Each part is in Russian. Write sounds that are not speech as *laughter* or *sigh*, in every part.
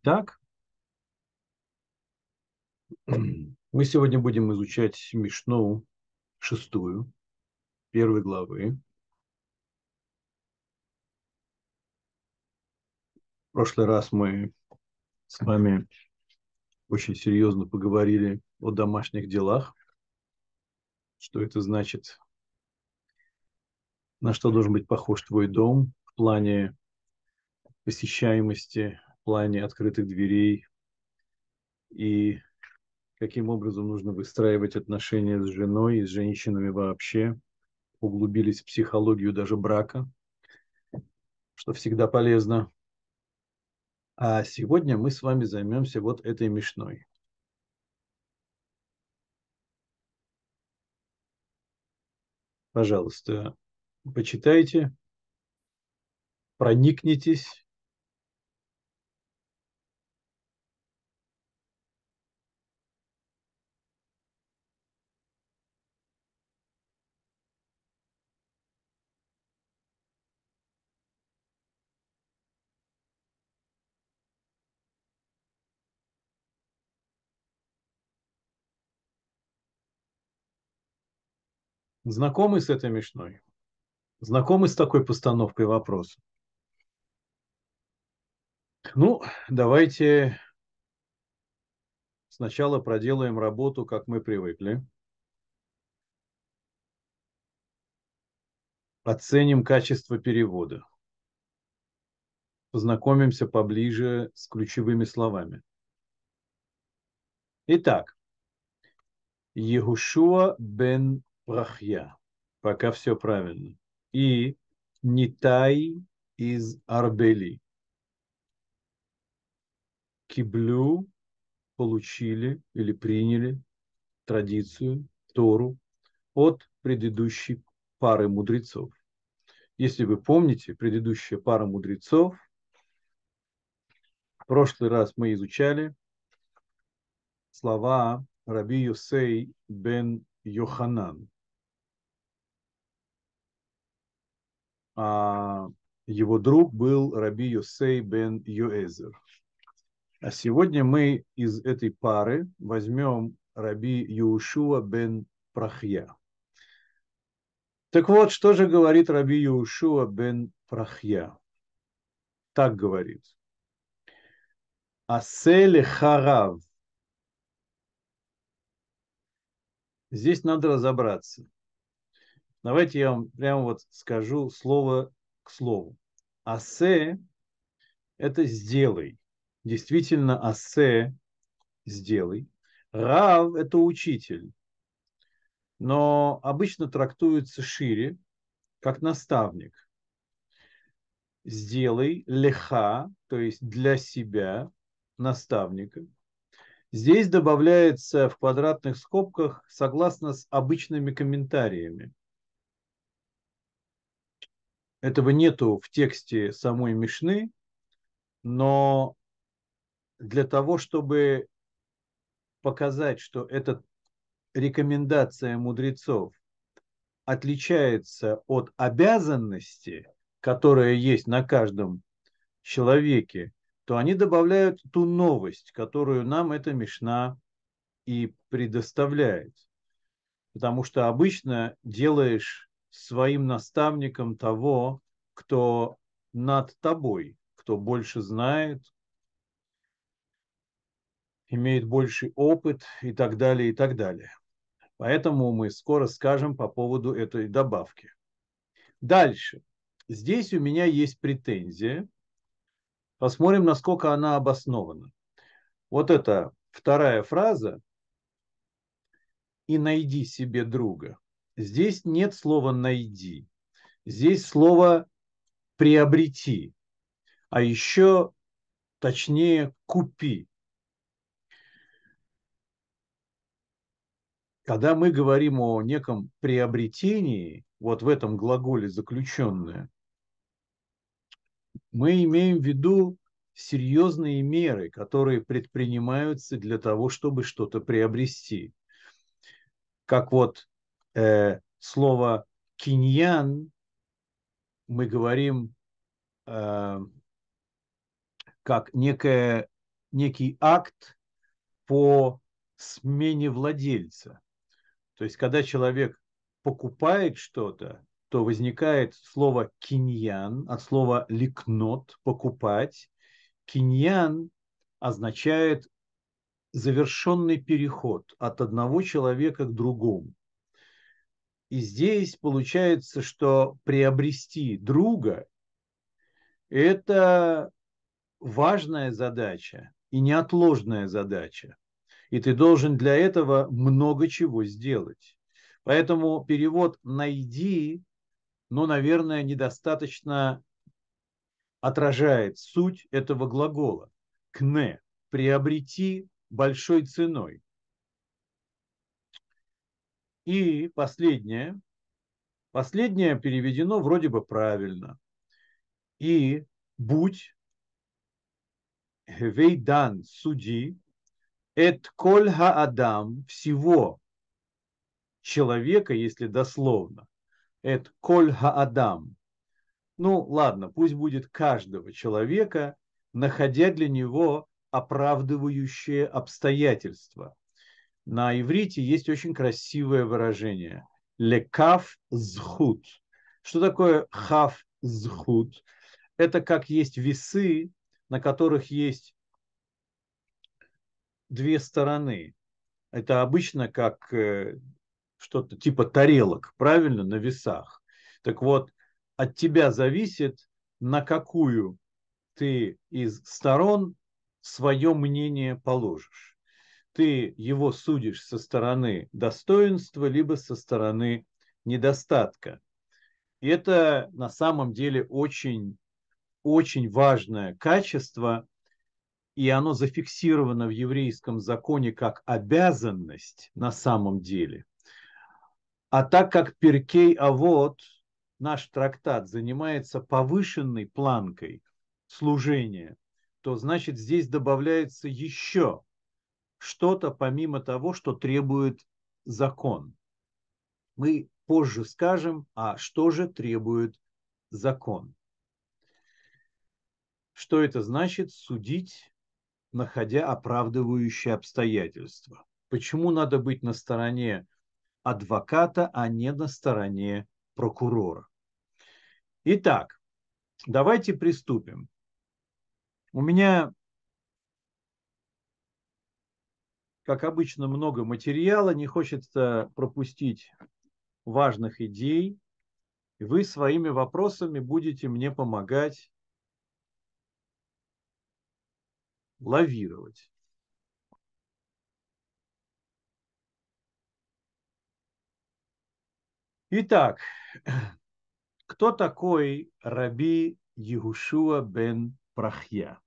Итак, *clears throat* мы сегодня будем изучать Мишну шестую, первой главы. В прошлый раз мы с вами очень серьезно поговорили о домашних делах, что это значит, на что должен быть похож твой дом в плане посещаемости, плане открытых дверей и каким образом нужно выстраивать отношения с женой и с женщинами вообще. Углубились в психологию даже брака, что всегда полезно. А сегодня мы с вами займемся вот этой мешной. Пожалуйста, почитайте, проникнитесь Знакомы с этой мешной? Знакомы с такой постановкой вопроса? Ну, давайте сначала проделаем работу, как мы привыкли. Оценим качество перевода. Познакомимся поближе с ключевыми словами. Итак, Егушуа бен Прахья. Пока все правильно. И Нитай из Арбели. Киблю получили или приняли традицию, Тору от предыдущей пары мудрецов. Если вы помните, предыдущая пара мудрецов, в прошлый раз мы изучали слова Раби Юсей бен Йоханан. Его друг был Раби Йосей бен Юэзер. А сегодня мы из этой пары возьмем Раби Юшуа бен Прахья. Так вот, что же говорит Раби Юшуа бен Прахья? Так говорит. Аселе харав. Здесь надо разобраться. Давайте я вам прямо вот скажу слово к слову. Асе – это сделай. Действительно, асе – сделай. Рав – это учитель. Но обычно трактуется шире, как наставник. Сделай леха, то есть для себя, наставника. Здесь добавляется в квадратных скобках согласно с обычными комментариями. Этого нету в тексте самой Мишны, но для того, чтобы показать, что эта рекомендация мудрецов отличается от обязанности, которая есть на каждом человеке, то они добавляют ту новость, которую нам эта Мишна и предоставляет. Потому что обычно делаешь своим наставником того, кто над тобой, кто больше знает, имеет больший опыт и так далее, и так далее. Поэтому мы скоро скажем по поводу этой добавки. Дальше. Здесь у меня есть претензия. Посмотрим, насколько она обоснована. Вот эта вторая фраза «и найди себе друга». Здесь нет слова «найди». Здесь слово «приобрети». А еще точнее «купи». Когда мы говорим о неком приобретении, вот в этом глаголе заключенное, мы имеем в виду серьезные меры, которые предпринимаются для того, чтобы что-то приобрести. Как вот э, слово киньян мы говорим э, как некое некий акт по смене владельца. То есть, когда человек покупает что-то, то возникает слово киньян от слова ликнот – покупать. Киньян означает завершенный переход от одного человека к другому. И здесь получается, что приобрести друга – это важная задача и неотложная задача. И ты должен для этого много чего сделать. Поэтому перевод «найди», ну, наверное, недостаточно отражает суть этого глагола. «Кне» – приобрети большой ценой. И последнее. Последнее переведено вроде бы правильно. И будь вейдан суди эт коль адам всего человека, если дословно. Эт коль адам. Ну ладно, пусть будет каждого человека, находя для него оправдывающие обстоятельства. На иврите есть очень красивое выражение. Лекав зхут. Что такое хав зхут? Это как есть весы, на которых есть две стороны. Это обычно как э, что-то типа тарелок, правильно, на весах. Так вот, от тебя зависит, на какую ты из сторон свое мнение положишь. Ты его судишь со стороны достоинства, либо со стороны недостатка. И это на самом деле очень, очень важное качество, и оно зафиксировано в еврейском законе как обязанность на самом деле. А так как Перкей Авод, наш трактат, занимается повышенной планкой служения – то значит здесь добавляется еще что-то помимо того, что требует закон. Мы позже скажем, а что же требует закон. Что это значит судить, находя оправдывающие обстоятельства? Почему надо быть на стороне адвоката, а не на стороне прокурора? Итак, давайте приступим. У меня, как обычно, много материала, не хочется пропустить важных идей. И вы своими вопросами будете мне помогать лавировать. Итак, кто такой Раби Егушуа бен Прахья.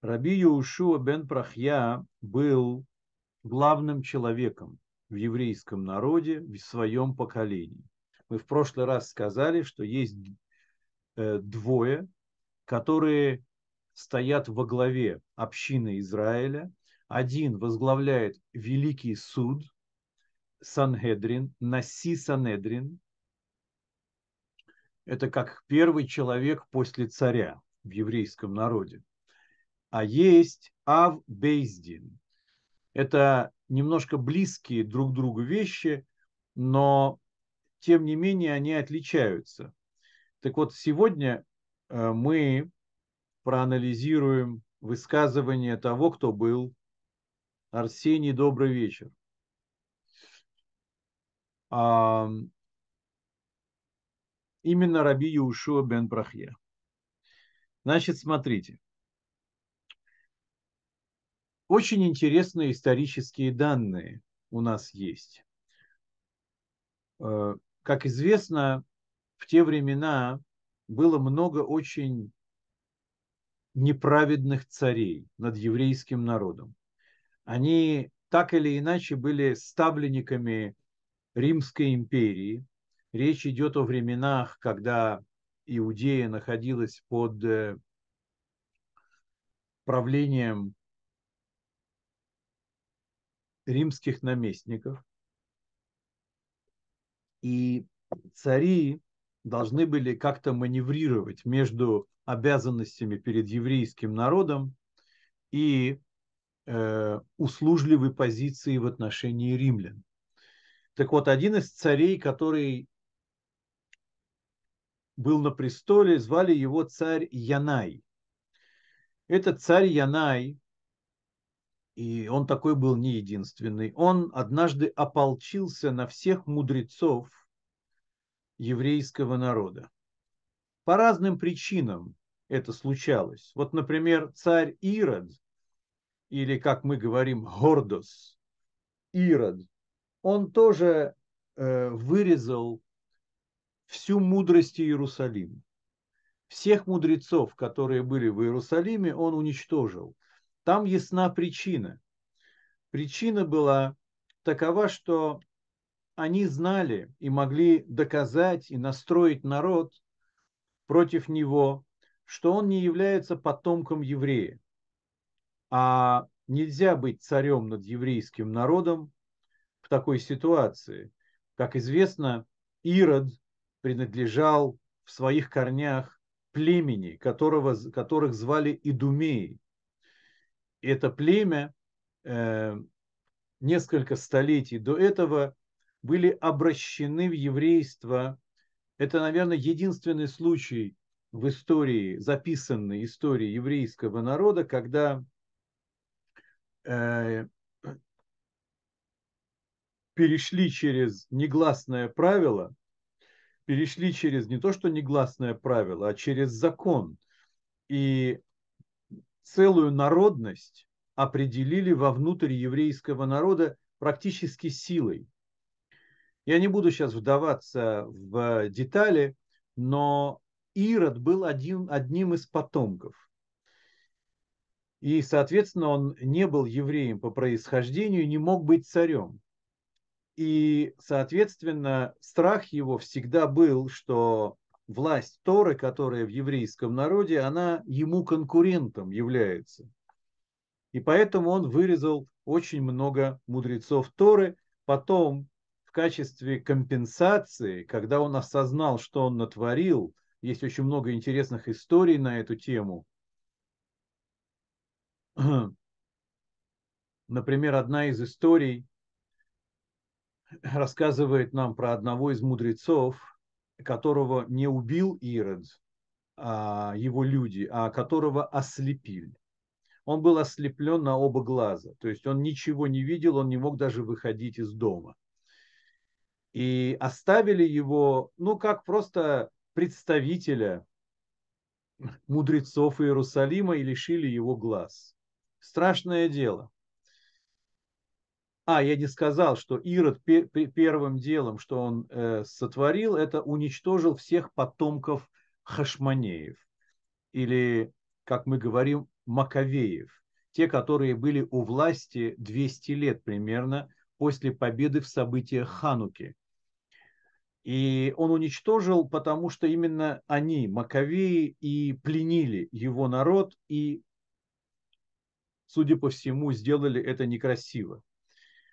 Раби Юшуа бен Прахья был главным человеком в еврейском народе в своем поколении. Мы в прошлый раз сказали, что есть э, двое, которые стоят во главе общины Израиля. Один возглавляет Великий суд, Санхедрин, Наси Санедрин, это как первый человек после царя в еврейском народе. А есть Ав Бейздин. Это немножко близкие друг другу вещи, но тем не менее они отличаются. Так вот, сегодня э, мы проанализируем высказывание того, кто был Арсений, добрый вечер именно Раби Юшуа бен Брахья. Значит, смотрите. Очень интересные исторические данные у нас есть. Э, как известно, в те времена было много очень неправедных царей над еврейским народом. Они так или иначе были ставленниками Римской империи, Речь идет о временах, когда Иудея находилась под э, правлением римских наместников. И цари должны были как-то маневрировать между обязанностями перед еврейским народом и э, услужливой позицией в отношении римлян. Так вот, один из царей, который был на престоле, звали его царь Янай. Этот царь Янай, и он такой был не единственный, он однажды ополчился на всех мудрецов еврейского народа. По разным причинам это случалось. Вот, например, царь Ирод, или, как мы говорим, Гордос, Ирод, он тоже э, вырезал всю мудрость Иерусалима. Всех мудрецов, которые были в Иерусалиме, он уничтожил. Там ясна причина. Причина была такова, что они знали и могли доказать и настроить народ против него, что он не является потомком еврея. А нельзя быть царем над еврейским народом в такой ситуации. Как известно, Ирод принадлежал в своих корнях племени, которого, которых звали Идумеи. Это племя э, несколько столетий до этого были обращены в еврейство. Это, наверное, единственный случай в истории, записанной истории еврейского народа, когда э, перешли через негласное правило, перешли через не то что негласное правило, а через закон. И целую народность определили вовнутрь еврейского народа практически силой. Я не буду сейчас вдаваться в детали, но Ирод был один, одним из потомков. И, соответственно, он не был евреем по происхождению, не мог быть царем. И, соответственно, страх его всегда был, что власть Торы, которая в еврейском народе, она ему конкурентом является. И поэтому он вырезал очень много мудрецов Торы. Потом в качестве компенсации, когда он осознал, что он натворил, есть очень много интересных историй на эту тему. *clears throat* Например, одна из историй *clears throat* рассказывает нам про одного из мудрецов, которого не убил Ирод, а его люди, а которого ослепили. Он был ослеплен на оба глаза, то есть он ничего не видел, он не мог даже выходить из дома и оставили его, ну, как просто представителя мудрецов Иерусалима и лишили его глаз. Страшное дело. А, я не сказал, что Ирод первым делом, что он э, сотворил, это уничтожил всех потомков Хашманеев. Или, как мы говорим, Маковеев. Те, которые были у власти 200 лет примерно после победы в событиях Хануки. И он уничтожил, потому что именно они, Маковеи, и пленили его народ, и, судя по всему, сделали это некрасиво.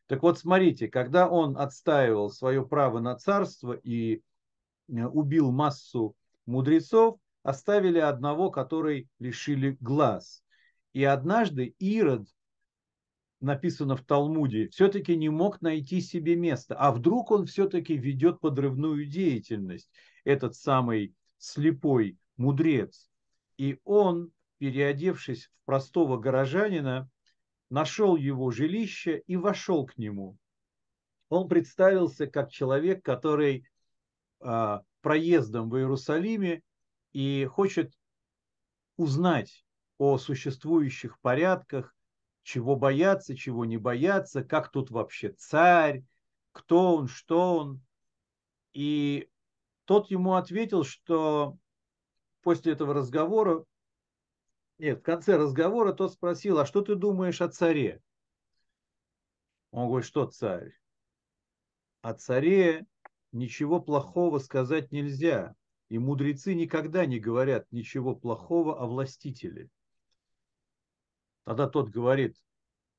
Так вот, смотрите, когда он отстаивал свое право на царство и э, убил массу мудрецов, оставили одного, который лишили глаз. И однажды Ирод написано в Талмуде, все-таки не мог найти себе места. А вдруг он все-таки ведет подрывную деятельность, этот самый слепой мудрец. И он, переодевшись в простого горожанина, нашел его жилище и вошел к нему. Он представился как человек, который а, проездом в Иерусалиме и хочет узнать о существующих порядках, чего бояться, чего не бояться, как тут вообще царь, кто он, что он. И тот ему ответил, что после этого разговора, нет, в конце разговора тот спросил, а что ты думаешь о царе? Он говорит, что царь? О царе ничего плохого сказать нельзя. И мудрецы никогда не говорят ничего плохого о властителе. Тогда тот говорит,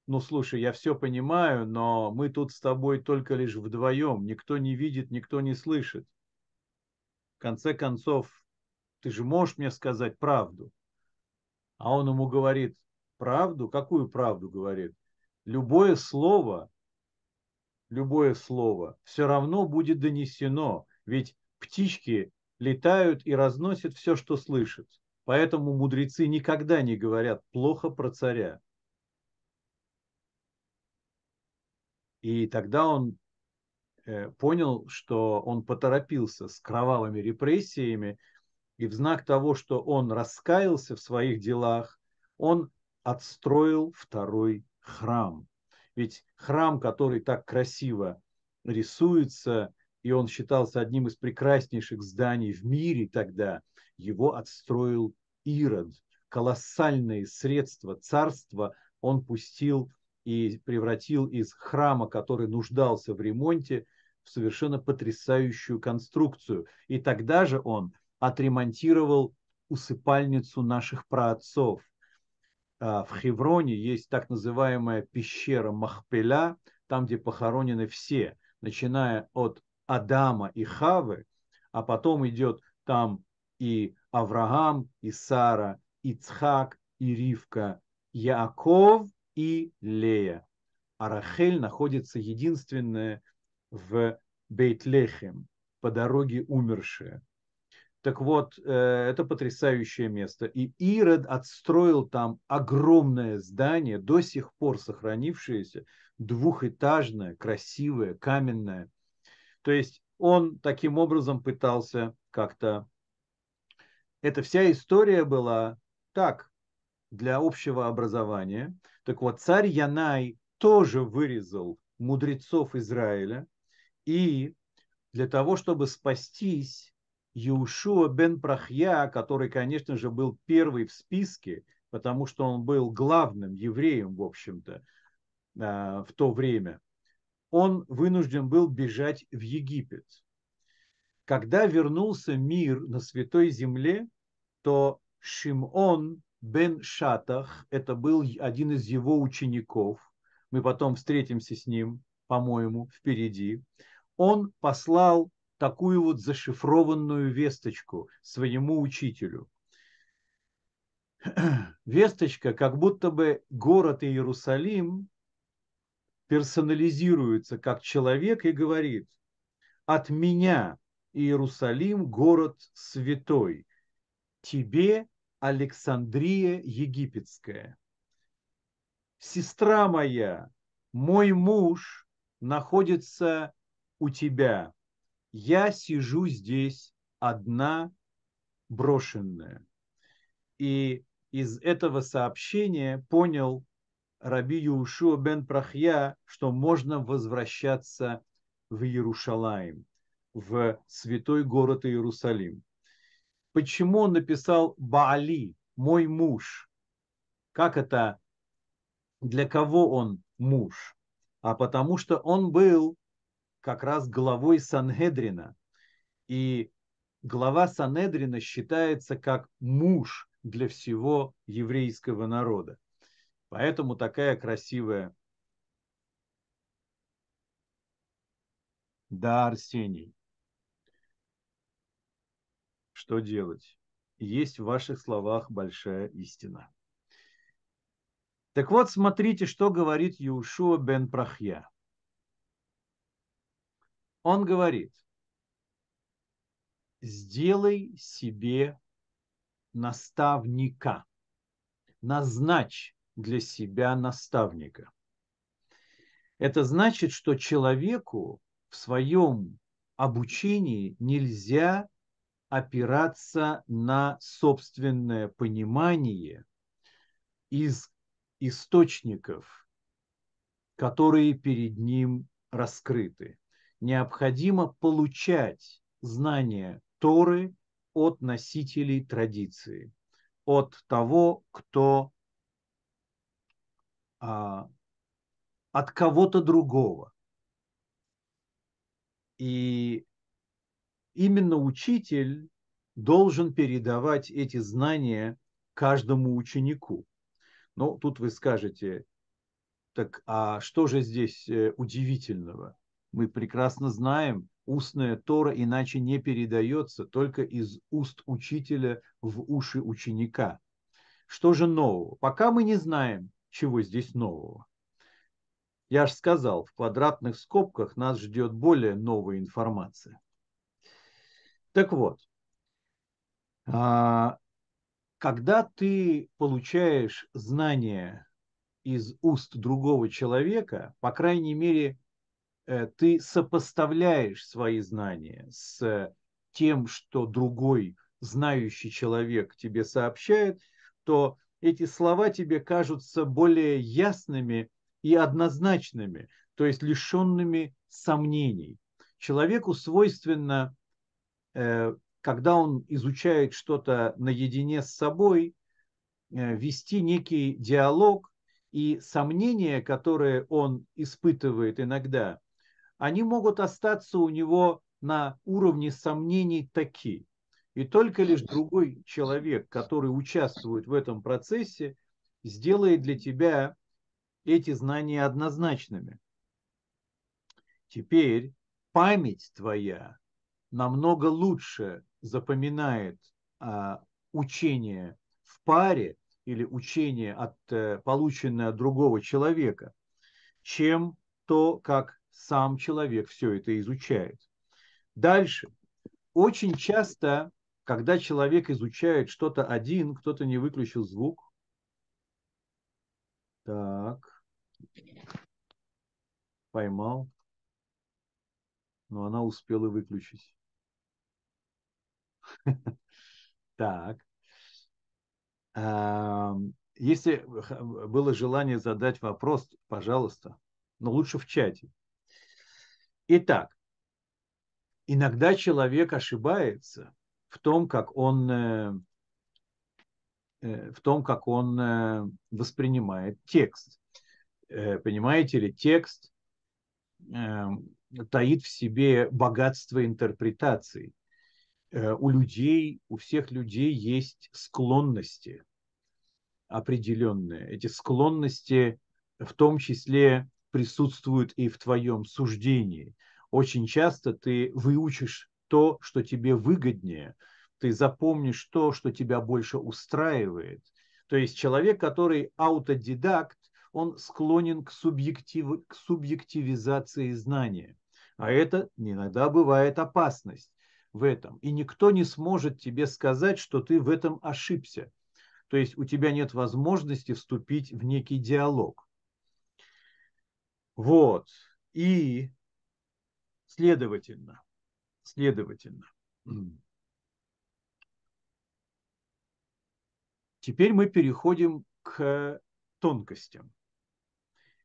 ну слушай, я все понимаю, но мы тут с тобой только лишь вдвоем, никто не видит, никто не слышит. В конце концов, ты же можешь мне сказать правду. А он ему говорит, правду? Какую правду говорит? Любое слово, любое слово все равно будет донесено. Ведь птички летают и разносят все, что слышат. Поэтому мудрецы никогда не говорят плохо про царя. И тогда он э, понял, что он поторопился с кровавыми репрессиями, и в знак того, что он раскаялся в своих делах, он отстроил второй храм. Ведь храм, который так красиво рисуется, и он считался одним из прекраснейших зданий в мире тогда, его отстроил Ирод. Колоссальные средства царства он пустил и превратил из храма, который нуждался в ремонте, в совершенно потрясающую конструкцию. И тогда же он отремонтировал усыпальницу наших праотцов. А, в Хевроне есть так называемая пещера Махпеля, там, где похоронены все, начиная от Адама и Хавы, а потом идет там и Авраам, и Сара, и Цхак, и Ривка, Яаков и Лея. А Рахель находится единственная в Бейтлехем, по дороге умершая. Так вот, э, это потрясающее место. И Ирод отстроил там огромное здание, до сих пор сохранившееся, двухэтажное, красивое, каменное. То есть он таким образом пытался как-то... Эта вся история была так, для общего образования. Так вот, царь Янай тоже вырезал мудрецов Израиля, и для того, чтобы спастись, Иушуа бен Прахья, который, конечно же, был первый в списке, потому что он был главным евреем, в общем-то, а, в то время, он вынужден был бежать в Египет. Когда вернулся мир на Святой Земле, то Шимон бен Шатах, это был один из его учеников, мы потом встретимся с ним, по-моему, впереди, он послал такую вот зашифрованную весточку своему учителю. *clears throat* Весточка, как будто бы город Иерусалим персонализируется как человек и говорит, от меня Иерусалим город святой, тебе Александрия Египетская. Сестра моя, мой муж находится у тебя, я сижу здесь одна, брошенная. И из этого сообщения понял Раби Юшуа бен Прахья, что можно возвращаться в Иерушалаим, в святой город Иерусалим. Почему он написал Баали, мой муж? Как это, для кого он муж? А потому что он был как раз главой Санхедрина. И глава Санедрина считается как муж для всего еврейского народа. Поэтому такая красивая. Да, Арсений. Что делать? Есть в ваших словах большая истина. Так вот, смотрите, что говорит Юшуа бен Прахья он говорит, сделай себе наставника, назначь для себя наставника. Это значит, что человеку в своем обучении нельзя опираться на собственное понимание из источников, которые перед ним раскрыты необходимо получать знания Торы от носителей традиции, от того, кто а, от кого-то другого. И именно учитель должен передавать эти знания каждому ученику. Ну, тут вы скажете, так а что же здесь э, удивительного? Мы прекрасно знаем, устная Тора иначе не передается, только из уст учителя в уши ученика. Что же нового? Пока мы не знаем, чего здесь нового. Я же сказал, в квадратных скобках нас ждет более новая информация. Так вот, а, когда ты получаешь знания из уст другого человека, по крайней мере, ты сопоставляешь свои знания с тем, что другой знающий человек тебе сообщает, то эти слова тебе кажутся более ясными и однозначными, то есть лишенными сомнений. Человеку свойственно э, когда он изучает что-то наедине с собой, э, вести некий диалог, и сомнения, которые он испытывает иногда, они могут остаться у него на уровне сомнений такие. И только лишь другой человек, который участвует в этом процессе, сделает для тебя эти знания однозначными. Теперь память твоя намного лучше запоминает а, учение в паре или учение, от, э, полученное от другого человека, чем то, как сам человек все это изучает. Дальше. Очень часто, когда человек изучает что-то один, кто-то не выключил звук. Так. Поймал. Но она успела выключить. *laughs* Так. Если было желание задать вопрос, пожалуйста, но лучше в чате. Итак, иногда человек ошибается в том, как он э, э, в том, как он э, воспринимает текст. Понимаете ли, текст таит в себе богатство интерпретаций. У людей, у всех людей есть склонности определенные. Эти склонности в том числе присутствуют и в твоем суждении. Очень часто ты выучишь то, что тебе выгоднее, ты запомнишь то, что тебя больше устраивает. То есть человек, который аутодидакт, он склонен к, субъектив... к субъективизации знания. А это иногда бывает опасность в этом. И никто не сможет тебе сказать, что ты в этом ошибся. То есть у тебя нет возможности вступить в некий диалог. Вот. И следовательно, следовательно, теперь мы переходим к тонкостям.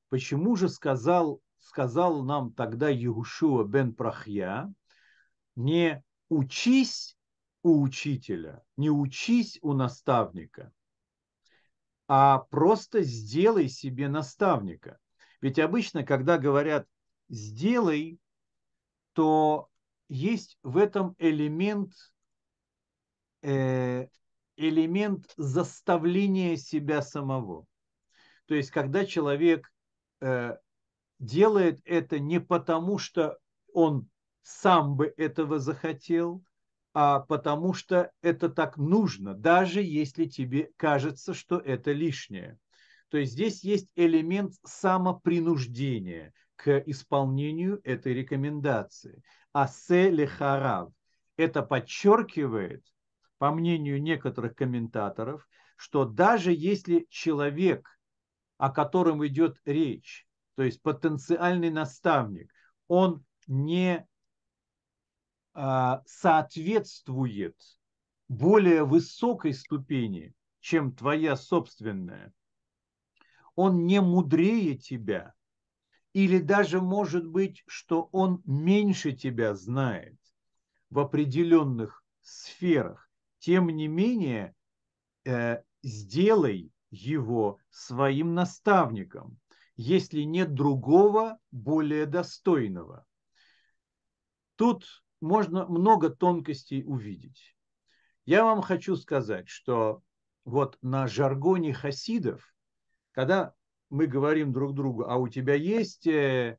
Почему же сказал, сказал нам тогда Егушуа бен Прахья, не учись у учителя, не учись у наставника, а просто сделай себе наставника. Ведь обычно, когда говорят «сделай», то есть в этом элемент, э, элемент заставления себя самого. То есть, когда человек э, делает это не потому, что он сам бы этого захотел, а потому что это так нужно, даже если тебе кажется, что это лишнее. То есть здесь есть элемент самопринуждения к исполнению этой рекомендации. Асе лехарав. Это подчеркивает, по мнению некоторых комментаторов, что даже если человек, о котором идет речь, то есть потенциальный наставник, он не а, соответствует более высокой ступени, чем твоя собственная, он не мудрее тебя, или даже может быть, что он меньше тебя знает в определенных сферах, тем не менее, э, сделай его своим наставником, если нет другого более достойного. Тут можно много тонкостей увидеть. Я вам хочу сказать, что вот на жаргоне хасидов, когда мы говорим друг другу, а у тебя есть, э,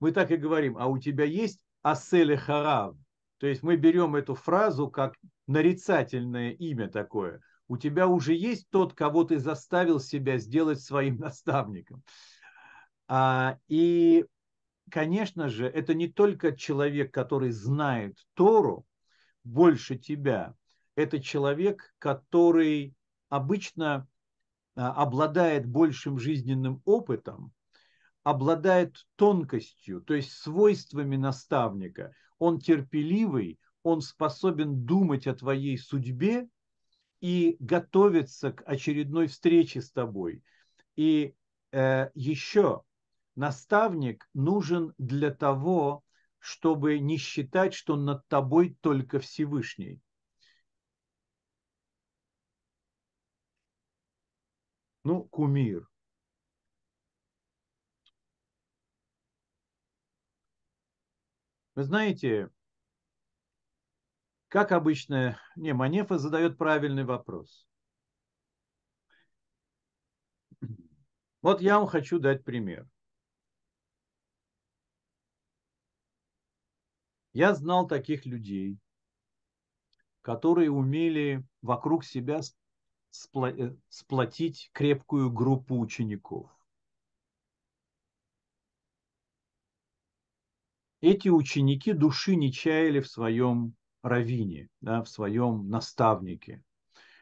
мы так и говорим, а у тебя есть Аселе Харав. То есть мы берем эту фразу как нарицательное имя такое. У тебя уже есть тот, кого ты заставил себя сделать своим *laughs* наставником. А, и, конечно же, это не только человек, который знает Тору больше тебя. Это человек, который обычно обладает большим жизненным опытом, обладает тонкостью, то есть свойствами наставника. Он терпеливый, он способен думать о твоей судьбе и готовиться к очередной встрече с тобой. И э, еще наставник нужен для того, чтобы не считать, что над тобой только Всевышний. Ну, кумир. Вы знаете, как обычно, не, Манефа задает правильный вопрос. Вот я вам хочу дать пример. Я знал таких людей, которые умели вокруг себя сплотить крепкую группу учеников. Эти ученики души не чаяли в своем равине, да, в своем наставнике.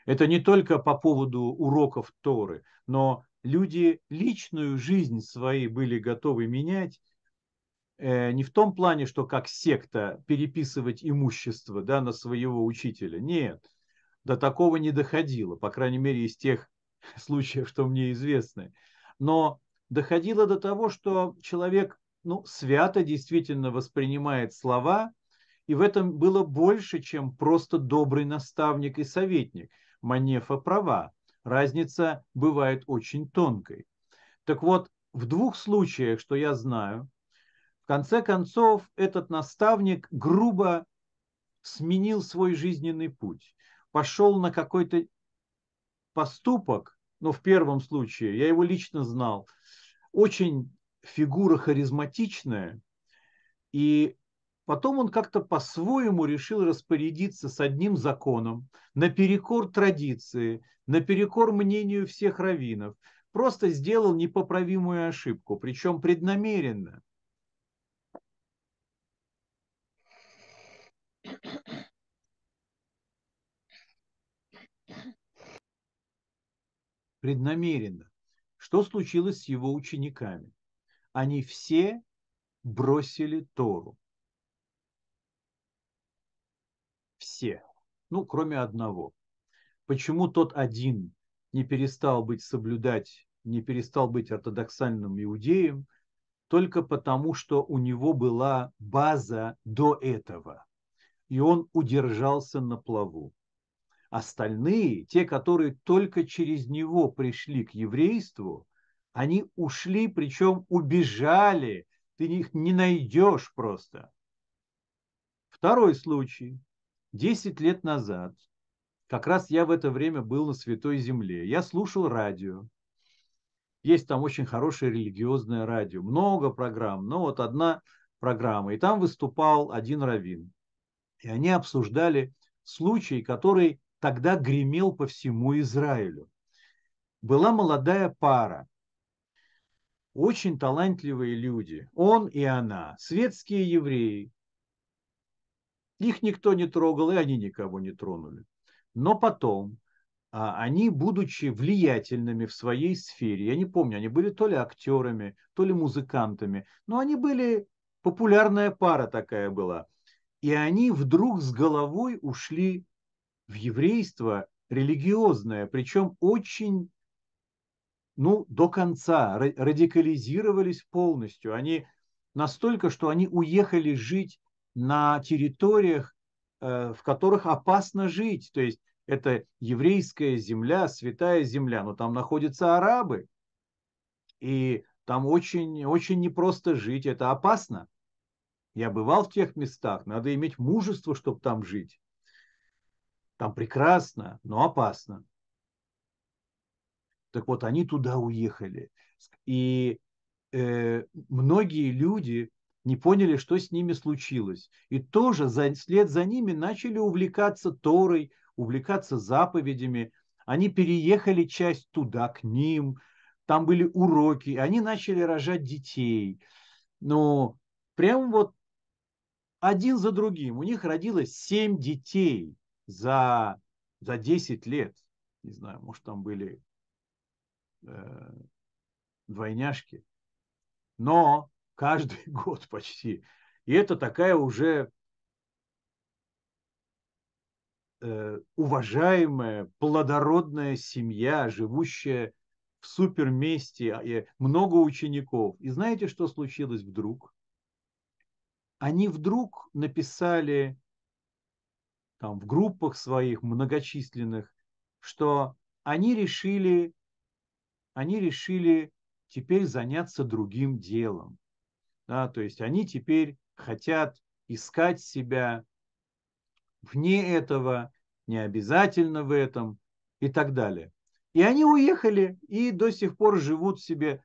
Это не только по поводу уроков Торы, но люди личную жизнь свои были готовы менять Э, не в том плане, что как секта переписывать имущество да, на своего учителя. Нет, до такого не доходило, по крайней мере, из тех *laughs* случаев, что мне известны. Но доходило до того, что человек ну, свято действительно воспринимает слова, и в этом было больше, чем просто добрый наставник и советник. Манефа права. Разница бывает очень тонкой. Так вот, в двух случаях, что я знаю, в конце концов, этот наставник грубо сменил свой жизненный путь, пошел на какой-то поступок, но в первом случае, я его лично знал, очень фигура харизматичная, и потом он как-то по-своему решил распорядиться с одним законом, наперекор традиции, наперекор мнению всех раввинов, просто сделал непоправимую ошибку, причем преднамеренно. Преднамеренно. Что случилось с его учениками? Они все бросили Тору. Все. Ну, кроме одного. Почему тот один не перестал быть соблюдать, не перестал быть ортодоксальным иудеем? Только потому, что у него была база до этого. И он удержался на плаву. Остальные, те, которые только через него пришли к еврейству, они ушли, причем убежали. Ты их не найдешь просто. Второй случай. Десять лет назад, как раз я в это время был на Святой Земле, я слушал радио. Есть там очень хорошее религиозное радио, много программ, но вот одна программа. И там выступал один раввин. И они обсуждали случай, который тогда гремел по всему Израилю. Была молодая пара, очень талантливые люди, он и она, светские евреи. Их никто не трогал, и они никого не тронули. Но потом а, они, будучи влиятельными в своей сфере, я не помню, они были то ли актерами, то ли музыкантами, но они были, популярная пара такая была. И они вдруг с головой ушли в еврейство религиозное, причем очень, ну, до конца, радикализировались полностью. Они настолько, что они уехали жить на территориях, э, в которых опасно жить. То есть это еврейская земля, святая земля, но там находятся арабы. И там очень, очень непросто жить, это опасно. Я бывал в тех местах, надо иметь мужество, чтобы там жить. Там прекрасно, но опасно. Так вот, они туда уехали. И э, многие люди не поняли, что с ними случилось. И тоже за, вслед за ними начали увлекаться Торой, увлекаться заповедями. Они переехали часть туда, к ним. Там были уроки. Они начали рожать детей. Но прям вот один за другим. У них родилось семь детей за, за 10 лет. Не знаю, может, там были э, двойняшки. Но каждый *laughs* год почти. И это такая уже э, уважаемая, плодородная семья, живущая в суперместе, много учеников. И знаете, что случилось вдруг? Они вдруг написали там, в группах своих многочисленных, что они решили, они решили теперь заняться другим делом. Да, то есть они теперь хотят искать себя вне этого, не обязательно в этом и так далее. И они уехали и до сих пор живут себе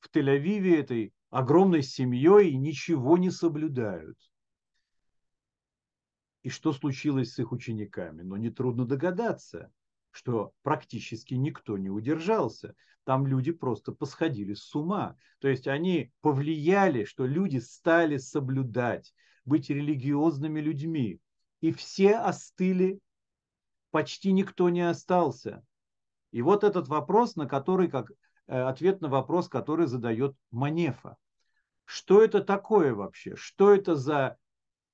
в Тель-Авиве этой огромной семьей и ничего не соблюдают. И что случилось с их учениками? Но нетрудно догадаться, что практически никто не удержался. Там люди просто посходили с ума. То есть они повлияли, что люди стали соблюдать, быть религиозными людьми. И все остыли, почти никто не остался. И вот этот вопрос, на который, как э, ответ на вопрос, который задает Манефа. Что это такое вообще? Что это за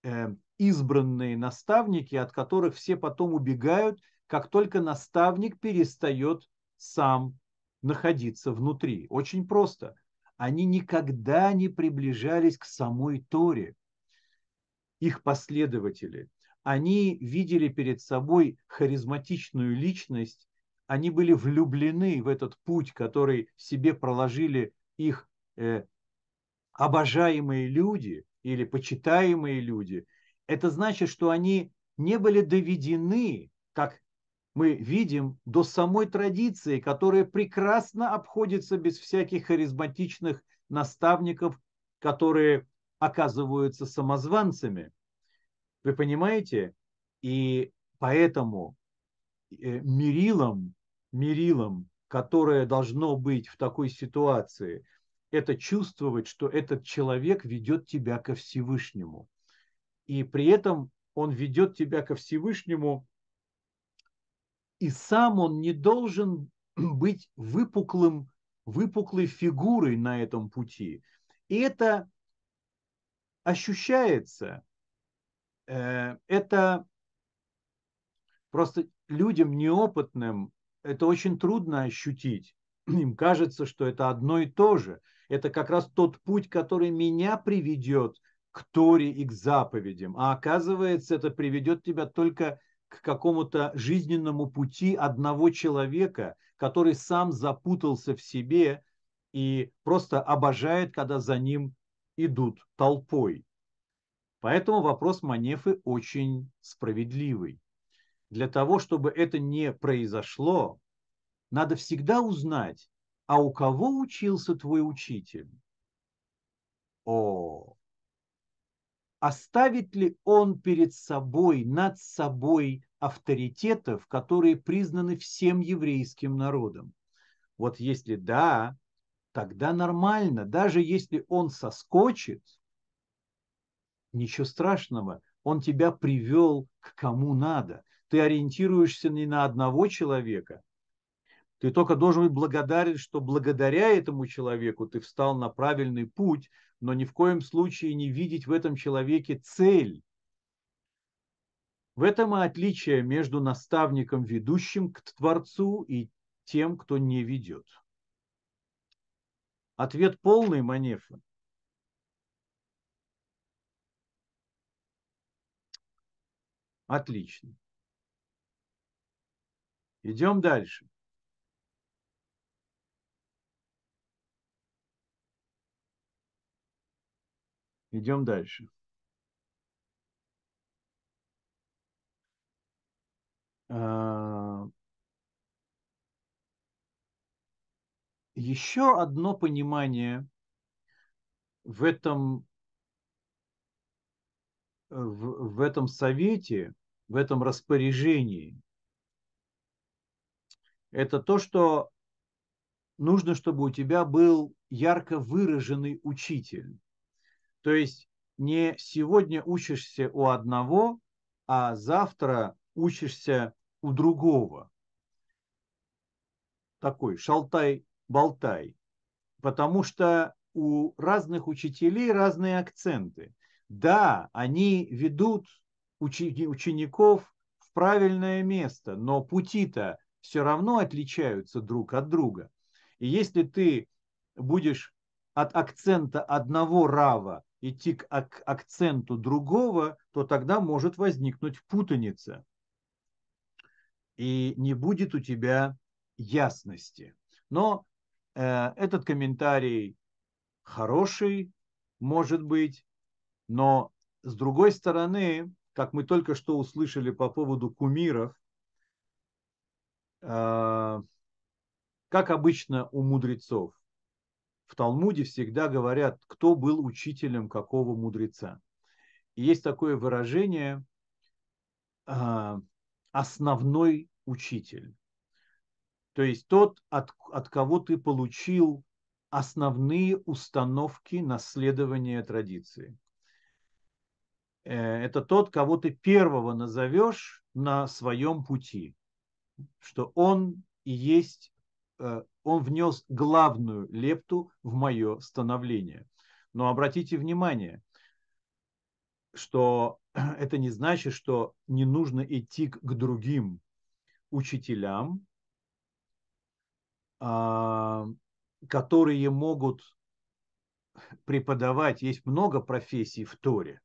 э, избранные наставники, от которых все потом убегают, как только наставник перестает сам находиться внутри. Очень просто. Они никогда не приближались к самой Торе. Их последователи. Они видели перед собой харизматичную личность, они были влюблены в этот путь, который себе проложили их э, обожаемые люди или почитаемые люди. Это значит, что они не были доведены, как мы видим до самой традиции, которая прекрасно обходится без всяких харизматичных наставников, которые оказываются самозванцами. Вы понимаете? И поэтому э, мерилом, мерилом, которое должно быть в такой ситуации, это чувствовать, что этот человек ведет тебя ко Всевышнему. И при этом он ведет тебя ко Всевышнему и сам он не должен *clears throat* быть выпуклым, выпуклой фигурой на этом пути. И это ощущается, э, это просто людям неопытным это очень трудно ощутить. *clears throat* Им кажется, что это одно и то же. Это как раз тот путь, который меня приведет к Торе и к заповедям. А оказывается, это приведет тебя только к какому-то жизненному пути одного человека, который сам запутался в себе и просто обожает, когда за ним идут толпой. Поэтому вопрос Манефы очень справедливый. Для того, чтобы это не произошло, надо всегда узнать, а у кого учился твой учитель? О, оставит ли он перед собой, над собой авторитетов, которые признаны всем еврейским народом? Вот если да, тогда нормально. Даже если он соскочит, ничего страшного, он тебя привел к кому надо. Ты ориентируешься не на одного человека, ты только должен быть благодарен, что благодаря этому человеку ты встал на правильный путь, но ни в коем случае не видеть в этом человеке цель. В этом и отличие между наставником, ведущим к Творцу, и тем, кто не ведет. Ответ полный, Манефа. Отлично. Идем дальше. Идем дальше. А, еще одно понимание в этом в, в этом совете, в этом распоряжении, это то, что нужно, чтобы у тебя был ярко выраженный учитель. То есть не сегодня учишься у одного, а завтра учишься у другого. Такой шалтай-болтай. Потому что у разных учителей разные акценты. Да, они ведут учеников в правильное место, но пути-то все равно отличаются друг от друга. И если ты будешь от акцента одного рава идти к акценту другого, то тогда может возникнуть путаница. И не будет у тебя ясности. Но э, этот комментарий хороший, может быть, но с другой стороны, как мы только что услышали по поводу кумиров, э, как обычно у мудрецов, в Талмуде всегда говорят, кто был учителем какого мудреца. И есть такое выражение а, основной учитель. То есть тот, от, от кого ты получил основные установки наследования традиции. Э, это тот, кого ты первого назовешь на своем пути, что он и есть Э, он внес главную лепту в мое становление. Но обратите внимание, что *clears throat* это не значит, что не нужно идти к другим учителям, а, которые могут преподавать. Есть много профессий в Торе.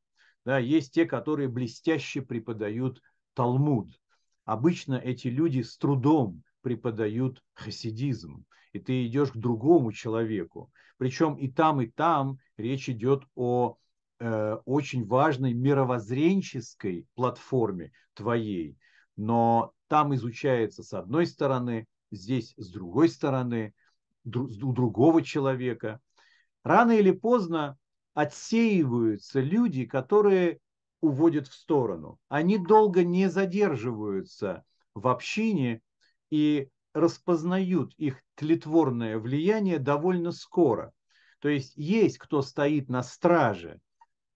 Да, есть те, которые блестяще преподают Талмуд. Обычно эти люди с трудом преподают хасидизм, и ты идешь к другому человеку. Причем и там, и там речь идет о э, очень важной мировоззренческой платформе твоей. Но там изучается с одной стороны, здесь с другой стороны, у другого человека. Рано или поздно отсеиваются люди, которые уводят в сторону. Они долго не задерживаются в общине и распознают их тлетворное влияние довольно скоро. То есть есть кто стоит на страже,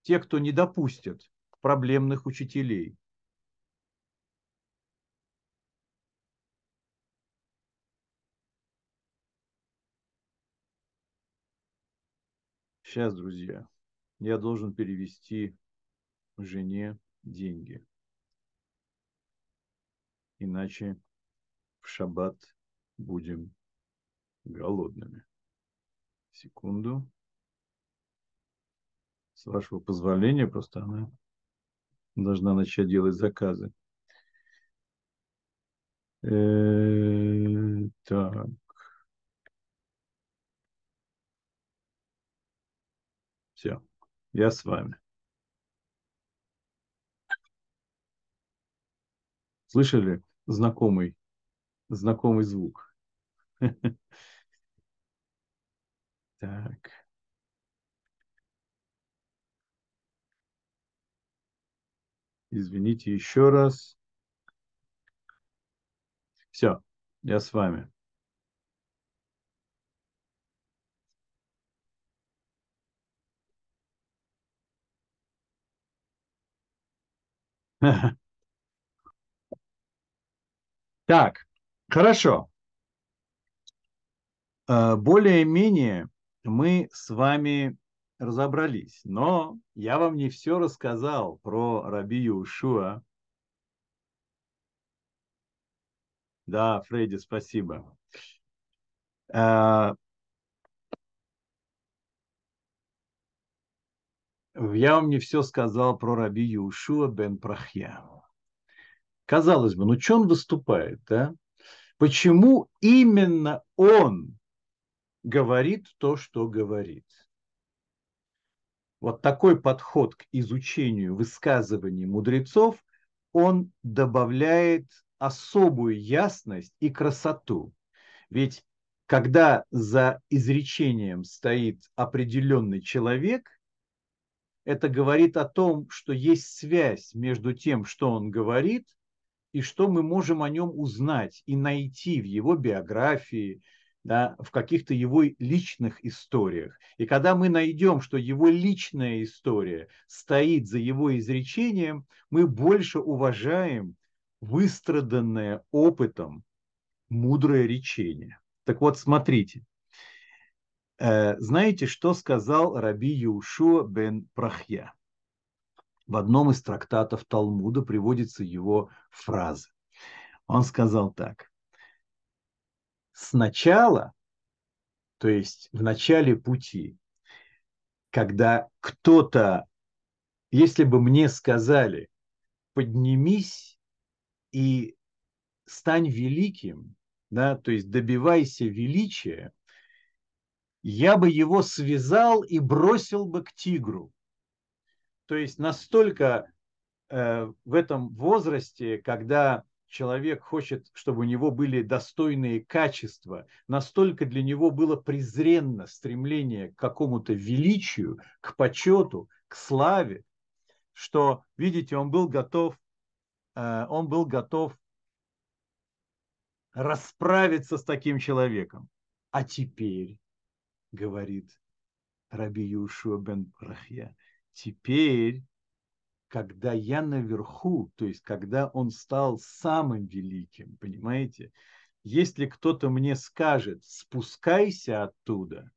те, кто не допустят проблемных учителей. Сейчас, друзья, я должен перевести жене деньги. Иначе в шаббат будем голодными. Секунду. С вашего позволения, просто она должна начать делать заказы. Э, так. Все, я с вами. Слышали знакомый знакомый звук. *laughs* Так. Извините еще раз. Все, я с вами. *laughs* Так, Хорошо. Э, более-менее мы с вами разобрались, но я вам не все рассказал про Раби Ушуа. Да, Фредди, спасибо. Э, я вам не все сказал про Раби Юшуа бен Прахья. Казалось бы, ну что он выступает, да? Почему именно он говорит то, что говорит? Вот такой подход к изучению высказываний мудрецов, он добавляет особую ясность и красоту. Ведь когда за изречением стоит определенный человек, это говорит о том, что есть связь между тем, что он говорит, и что мы можем о нем узнать и найти в его биографии, да, в каких-то его личных историях. И когда мы найдем, что его личная история стоит за его изречением, мы больше уважаем выстраданное опытом мудрое речение. Так вот, смотрите. Э, знаете, что сказал Раби Юшуа бен Прахья? В одном из трактатов Талмуда приводится его фраза. Он сказал так. Сначала, то есть в начале пути, когда кто-то, если бы мне сказали, поднимись и стань великим, да, то есть добивайся величия, я бы его связал и бросил бы к тигру. То есть настолько э, в этом возрасте, когда человек хочет, чтобы у него были достойные качества, настолько для него было презренно стремление к какому-то величию, к почету, к славе, что, видите, он был готов, э, он был готов расправиться с таким человеком. А теперь, говорит Раби Юшуа бен Прахья, теперь, когда я наверху, то есть когда он стал самым великим, понимаете, если кто-то мне скажет, спускайся оттуда,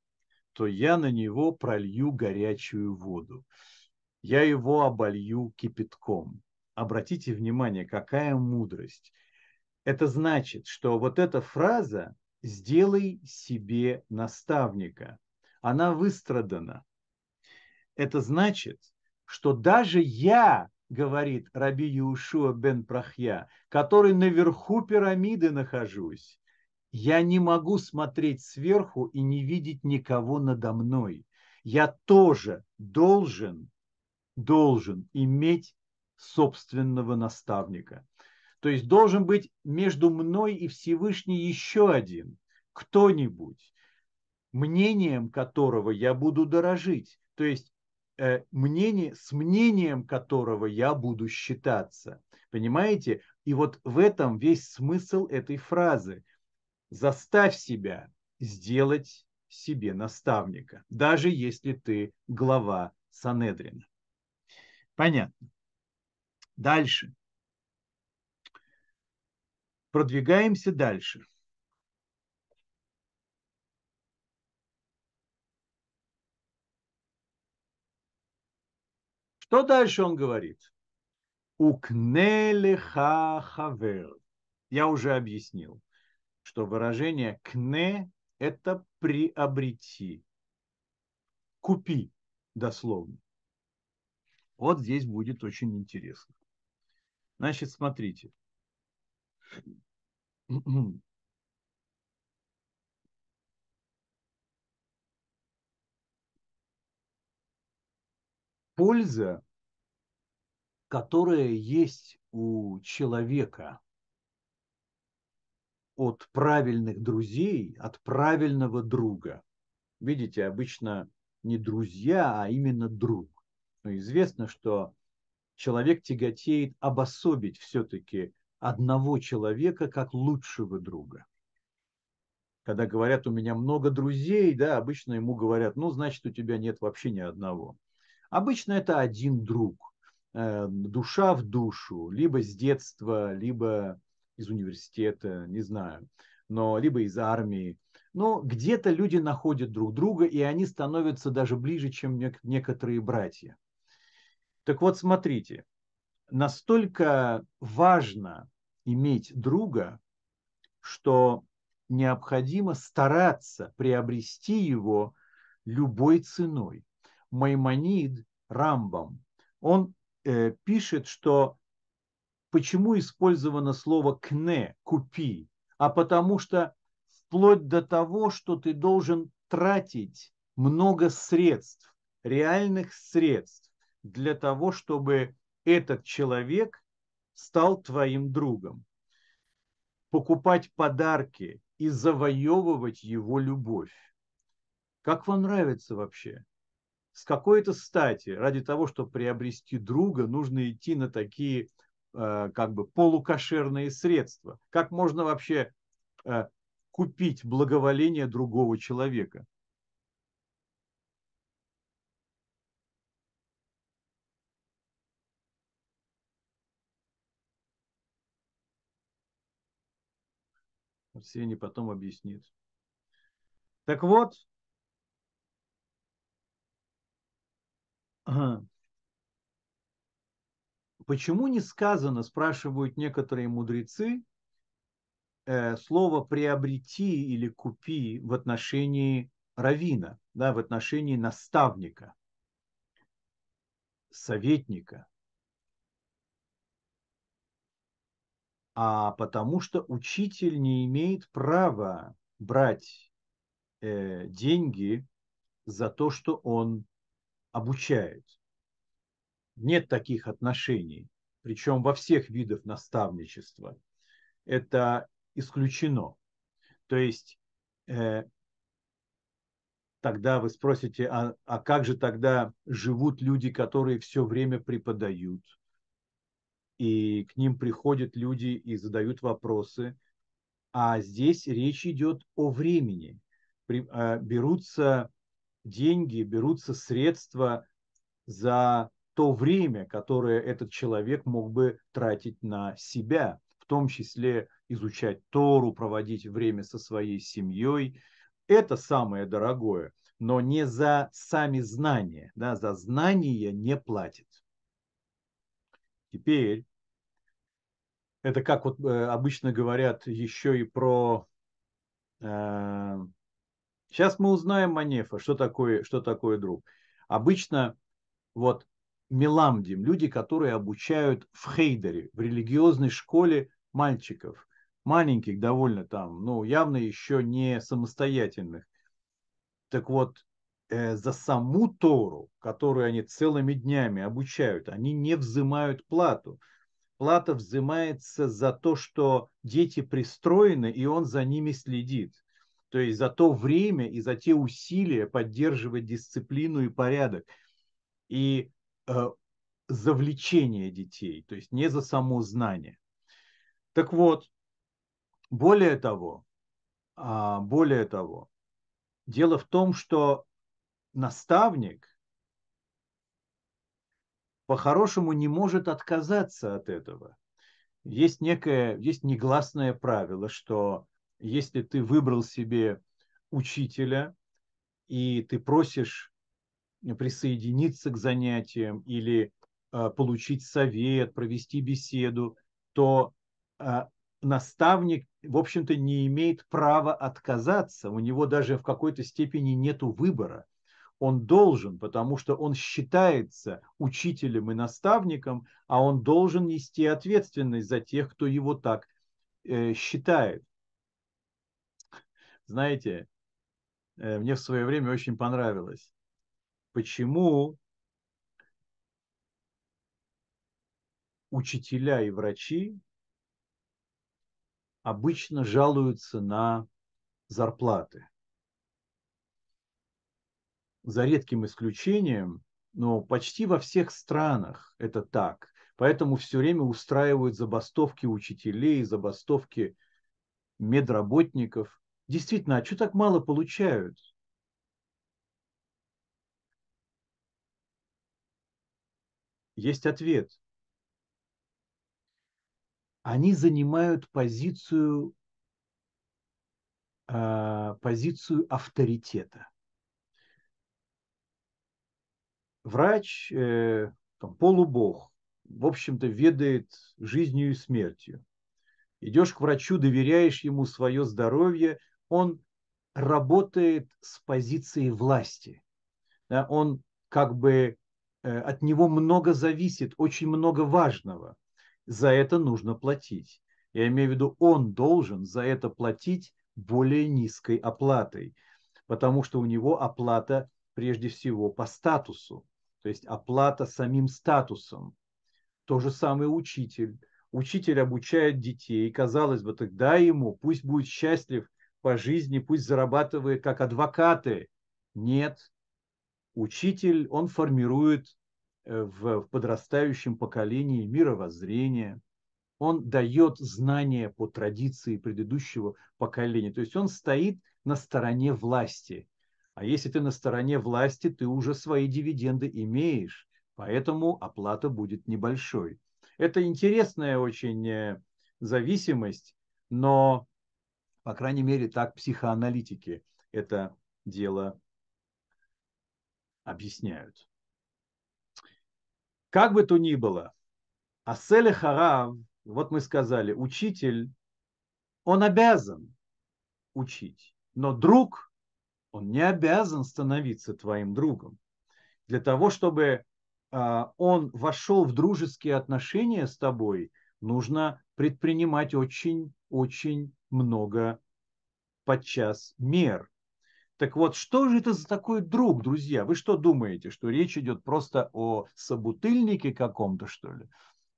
то я на него пролью горячую воду. Я его оболью кипятком. Обратите внимание, какая мудрость. Это значит, что вот эта фраза «сделай себе наставника», она выстрадана это значит, что даже я, говорит Раби Юшуа бен Прахья, который наверху пирамиды нахожусь, я не могу смотреть сверху и не видеть никого надо мной. Я тоже должен, должен иметь собственного наставника. То есть должен быть между мной и Всевышней еще один, кто-нибудь, мнением которого я буду дорожить. То есть мнение, с мнением которого я буду считаться. Понимаете? И вот в этом весь смысл этой фразы. Заставь себя сделать себе наставника, даже если ты глава Санедрина. Понятно. Дальше. Продвигаемся дальше. Что дальше он говорит? Укнелеха хавер. Я уже объяснил, что выражение кне – это приобрети. Купи, дословно. Вот здесь будет очень интересно. Значит, смотрите. Польза, которая есть у человека от правильных друзей, от правильного друга. Видите, обычно не друзья, а именно друг. Но известно, что человек тяготеет обособить все-таки одного человека как лучшего друга. Когда говорят, у меня много друзей, да, обычно ему говорят, ну, значит, у тебя нет вообще ни одного. Обычно это один друг, э, душа в душу, либо с детства, либо из университета, не знаю, но либо из армии. Но где-то люди находят друг друга, и они становятся даже ближе, чем некоторые братья. Так вот, смотрите, настолько важно иметь друга, что необходимо стараться приобрести его любой ценой. Маймонид Рамбам, он э, пишет, что почему использовано слово «кне» – «купи», а потому что вплоть до того, что ты должен тратить много средств, реальных средств для того, чтобы этот человек стал твоим другом. Покупать подарки и завоевывать его любовь. Как вам нравится вообще? С какой-то стати ради того, чтобы приобрести друга, нужно идти на такие э, как бы полукошерные средства? Как можно вообще э, купить благоволение другого человека? Сеня потом объяснит. Так вот, почему не сказано, спрашивают некоторые мудрецы, э, слово приобрети или купи в отношении равина, да, в отношении наставника, советника. А потому что учитель не имеет права брать э, деньги за то, что он обучает. Нет таких отношений, причем во всех видах наставничества. Это исключено. То есть э, тогда вы спросите, а, а как же тогда живут люди, которые все время преподают? И к ним приходят люди и задают вопросы. А здесь речь идет о времени. При, э, берутся деньги, берутся средства за то время, которое этот человек мог бы тратить на себя, в том числе изучать Тору, проводить время со своей семьей. Это самое дорогое, но не за сами знания. Да, за знания не платит. Теперь, это как вот э, обычно говорят еще и про э, Сейчас мы узнаем Манефа, что такое, что такое друг. Обычно вот меламдим, люди, которые обучают в хейдере, в религиозной школе мальчиков, маленьких довольно там, ну, явно еще не самостоятельных. Так вот, э, за саму Тору, которую они целыми днями обучают, они не взимают плату. Плата взимается за то, что дети пристроены, и он за ними следит. То есть за то время и за те усилия поддерживать дисциплину и порядок. И э, за влечение детей, то есть не за само знание. Так вот, более того, а, более того, дело в том, что наставник по-хорошему не может отказаться от этого. Есть некое, есть негласное правило, что если ты выбрал себе учителя, и ты просишь присоединиться к занятиям или э, получить совет, провести беседу, то э, наставник, в общем-то, не имеет права отказаться. У него даже в какой-то степени нет выбора. Он должен, потому что он считается учителем и наставником, а он должен нести ответственность за тех, кто его так э, считает. Знаете, э, мне в свое время очень понравилось, почему учителя и врачи обычно жалуются на зарплаты. За редким исключением, но почти во всех странах это так. Поэтому все время устраивают забастовки учителей, забастовки медработников. Действительно, а что так мало получают? Есть ответ. Они занимают позицию, э, позицию авторитета. Врач, э, там, полубог, в общем-то, ведает жизнью и смертью. Идешь к врачу, доверяешь ему свое здоровье, он работает с позиции власти. Да, он как бы э, от него много зависит, очень много важного. За это нужно платить. Я имею в виду, он должен за это платить более низкой оплатой, потому что у него оплата прежде всего по статусу, то есть оплата самим статусом. То же самое учитель. Учитель обучает детей, казалось бы, тогда ему, пусть будет счастлив по жизни, пусть зарабатывает как адвокаты. Нет. Учитель, он формирует э, в подрастающем поколении мировоззрение, он дает знания по традиции предыдущего поколения. То есть он стоит на стороне власти. А если ты на стороне власти, ты уже свои дивиденды имеешь, поэтому оплата будет небольшой. Это интересная очень э, зависимость, но, по крайней мере, так психоаналитики это дело объясняют. Как бы то ни было, Аселе Харав, вот мы сказали, учитель, он обязан учить, но друг, он не обязан становиться твоим другом. Для того, чтобы а, он вошел в дружеские отношения с тобой, нужно предпринимать очень-очень много подчас мер. Так вот, что же это за такой друг, друзья? Вы что думаете, что речь идет просто о собутыльнике каком-то, что ли?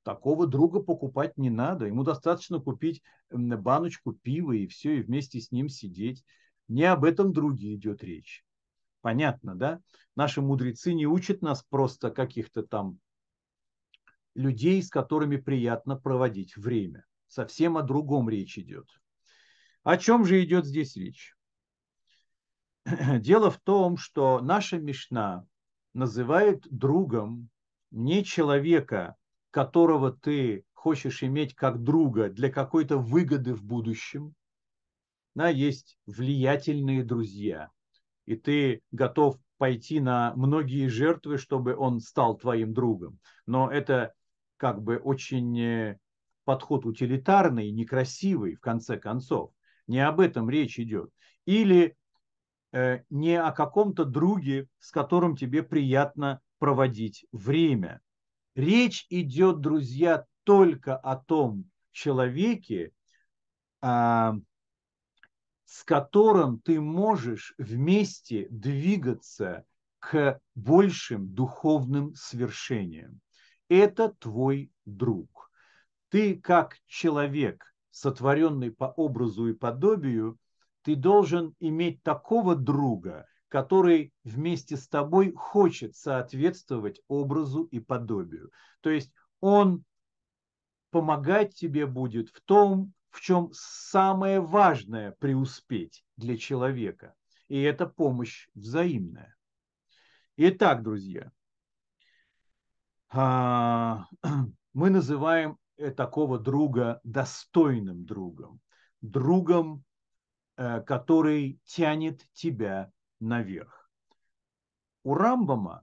Такого друга покупать не надо. Ему достаточно купить баночку пива и все, и вместе с ним сидеть. Не об этом друге идет речь. Понятно, да? Наши мудрецы не учат нас просто каких-то там людей, с которыми приятно проводить время. Совсем о другом речь идет. О чем же идет здесь речь? Дело в том, что наша Мишна называет другом не человека, которого ты хочешь иметь как друга для какой-то выгоды в будущем. Да, есть влиятельные друзья, и ты готов пойти на многие жертвы, чтобы он стал твоим другом. Но это как бы очень э, подход утилитарный, некрасивый, в конце концов. Не об этом речь идет. Или э, не о каком-то друге, с которым тебе приятно проводить время. Речь идет, друзья, только о том человеке, э, с которым ты можешь вместе двигаться к большим духовным свершениям. Это твой друг. Ты как человек, сотворенный по образу и подобию, ты должен иметь такого друга, который вместе с тобой хочет соответствовать образу и подобию. То есть он помогать тебе будет в том, в чем самое важное преуспеть для человека. И это помощь взаимная. Итак, друзья, а, *clears throat* мы называем такого друга достойным другом, другом, э, который тянет тебя наверх. У Рамбама,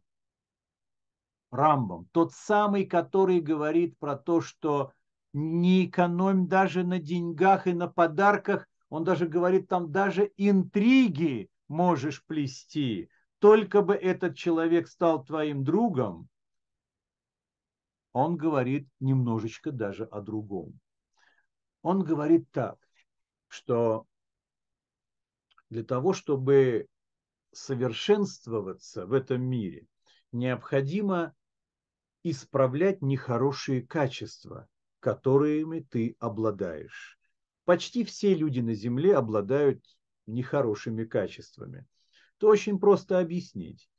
Рамбам, тот самый, который говорит про то, что не экономь даже на деньгах и на подарках, он даже говорит, там даже интриги можешь плести, только бы этот человек стал твоим другом, он говорит немножечко даже о другом. Он говорит так, что для того, чтобы совершенствоваться в этом мире, необходимо исправлять нехорошие качества, которыми ты обладаешь. Почти все люди на Земле обладают нехорошими качествами. Это очень просто объяснить.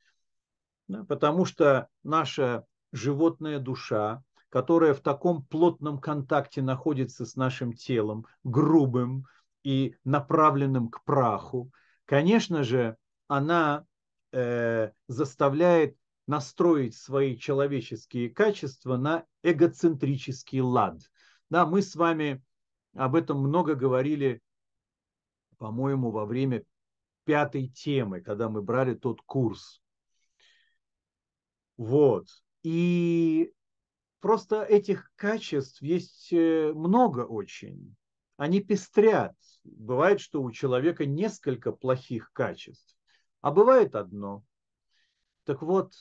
потому что наша животная душа, которая в таком плотном контакте находится с нашим телом, грубым и направленным к праху, конечно же, она э, заставляет настроить свои человеческие качества на эгоцентрический лад. Да, мы с вами об этом много говорили, по-моему, во время пятой темы, когда мы брали тот курс. Вот. И просто этих качеств есть э, много очень. Они пестрят. Бывает, что у человека несколько плохих качеств, а бывает одно. Так вот,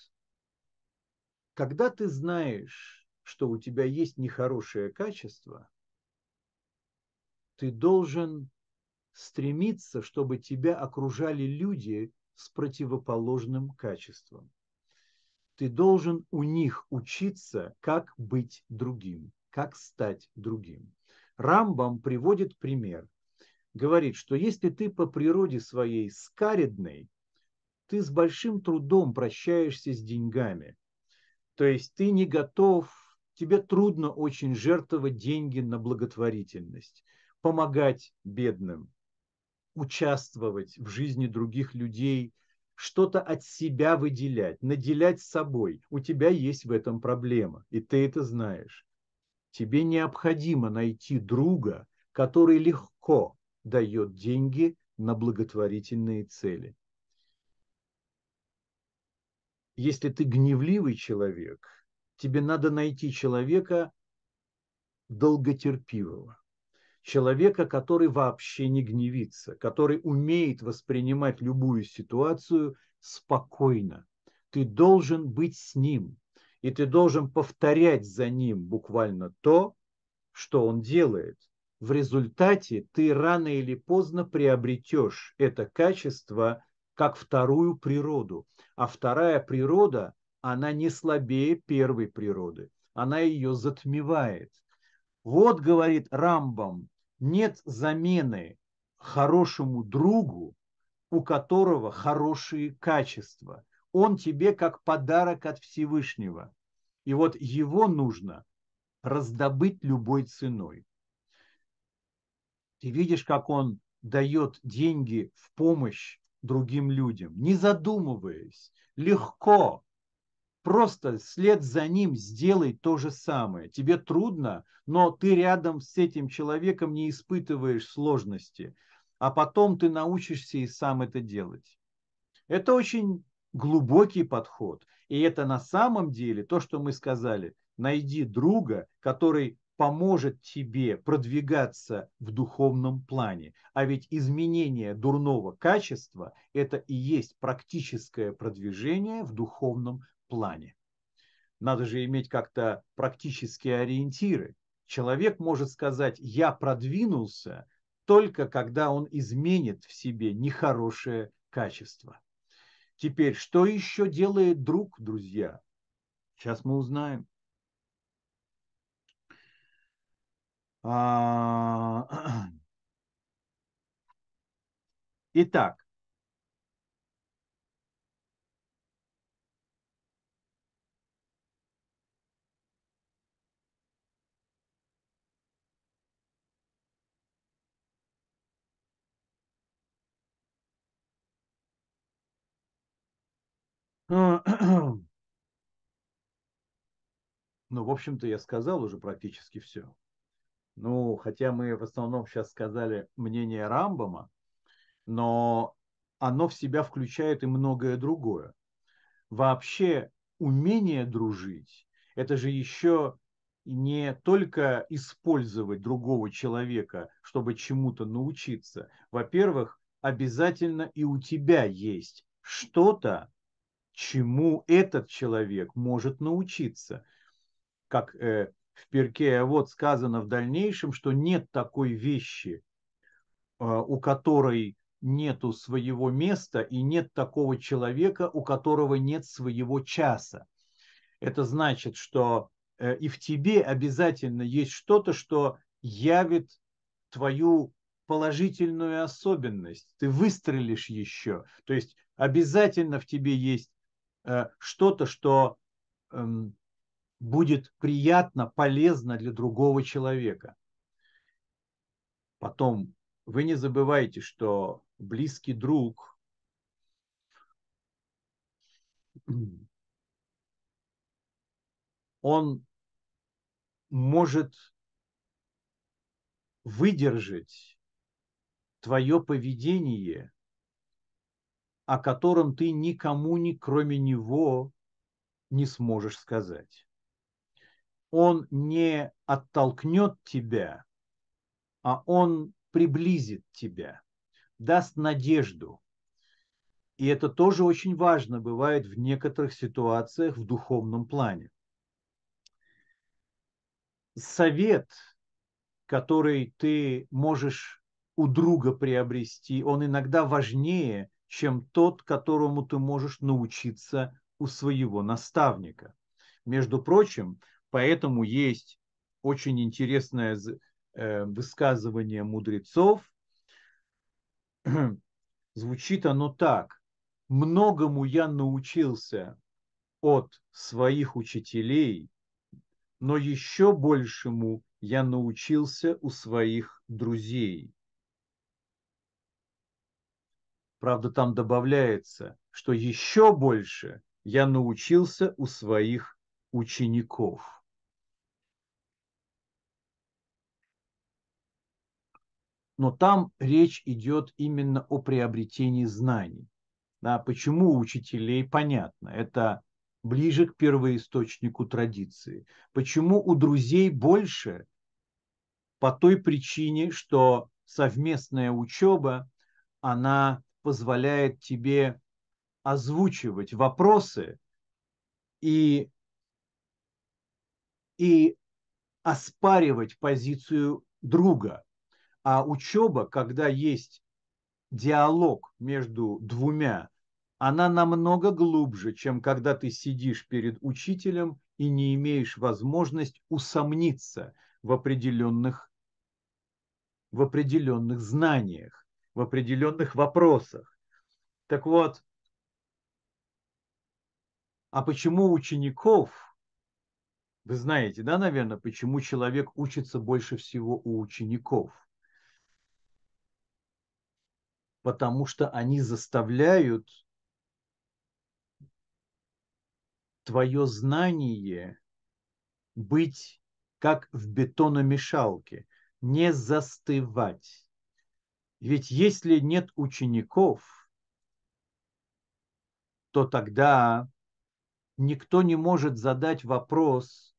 когда ты знаешь, что у тебя есть нехорошее качество, ты должен стремиться, чтобы тебя окружали люди с противоположным качеством ты должен у них учиться, как быть другим, как стать другим. Рамбам приводит пример. Говорит, что если ты по природе своей скаредный, ты с большим трудом прощаешься с деньгами. То есть ты не готов, тебе трудно очень жертвовать деньги на благотворительность, помогать бедным, участвовать в жизни других людей, что-то от себя выделять, наделять собой. У тебя есть в этом проблема, и ты это знаешь. Тебе необходимо найти друга, который легко дает деньги на благотворительные цели. Если ты гневливый человек, тебе надо найти человека долготерпивого, человека, который вообще не гневится, который умеет воспринимать любую ситуацию спокойно. Ты должен быть с ним, и ты должен повторять за ним буквально то, что он делает – в результате ты рано или поздно приобретешь это качество как вторую природу. А вторая природа, она не слабее первой природы. Она ее затмевает. Вот, говорит Рамбам, нет замены хорошему другу, у которого хорошие качества. Он тебе как подарок от Всевышнего. И вот его нужно раздобыть любой ценой. Ты видишь, как он дает деньги в помощь другим людям, не задумываясь, легко, просто след за ним сделай то же самое. Тебе трудно, но ты рядом с этим человеком не испытываешь сложности, а потом ты научишься и сам это делать. Это очень глубокий подход. И это на самом деле то, что мы сказали. Найди друга, который поможет тебе продвигаться в духовном плане. А ведь изменение дурного качества – это и есть практическое продвижение в духовном плане. Надо же иметь как-то практические ориентиры. Человек может сказать «я продвинулся» только когда он изменит в себе нехорошее качество. Теперь, что еще делает друг, друзья? Сейчас мы узнаем. А, *clears throat* итак, *clears throat* ну, в общем-то, я сказал уже практически все. Ну, хотя мы в основном сейчас сказали мнение Рамбома, но оно в себя включает и многое другое. Вообще умение дружить – это же еще не только использовать другого человека, чтобы чему-то научиться. Во-первых, обязательно и у тебя есть что-то, чему этот человек может научиться. Как э, в перке, вот сказано в дальнейшем, что нет такой вещи, а, у которой нету своего места и нет такого человека, у которого нет своего часа. Это значит, что э, и в тебе обязательно есть что-то, что явит твою положительную особенность. Ты выстрелишь еще. То есть обязательно в тебе есть э, что-то, что эм, будет приятно, полезно для другого человека. Потом, вы не забывайте, что близкий друг *clears throat* он может выдержать твое поведение, о котором ты никому, ни кроме него, не сможешь сказать он не оттолкнет тебя, а он приблизит тебя, даст надежду. И это тоже очень важно бывает в некоторых ситуациях в духовном плане. Совет, который ты можешь у друга приобрести, он иногда важнее, чем тот, которому ты можешь научиться у своего наставника. Между прочим, Поэтому есть очень интересное э, высказывание мудрецов. *clears throat* Звучит оно так. многому я научился от своих учителей, но еще большему я научился у своих друзей. Правда, там добавляется, что еще больше я научился у своих учеников. Но там речь идет именно о приобретении знаний. Да, почему у учителей понятно, это ближе к первоисточнику традиции. Почему у друзей больше? По той причине, что совместная учеба, она позволяет тебе озвучивать вопросы и, и оспаривать позицию друга. А учеба, когда есть диалог между двумя, она намного глубже, чем когда ты сидишь перед учителем и не имеешь возможность усомниться в определенных, в определенных знаниях в определенных вопросах. Так вот, а почему учеников, вы знаете, да, наверное, почему человек учится больше всего у учеников? Потому что они заставляют твое знание быть как в бетономешалке, не застывать. Ведь если нет учеников, то тогда никто не может задать вопрос,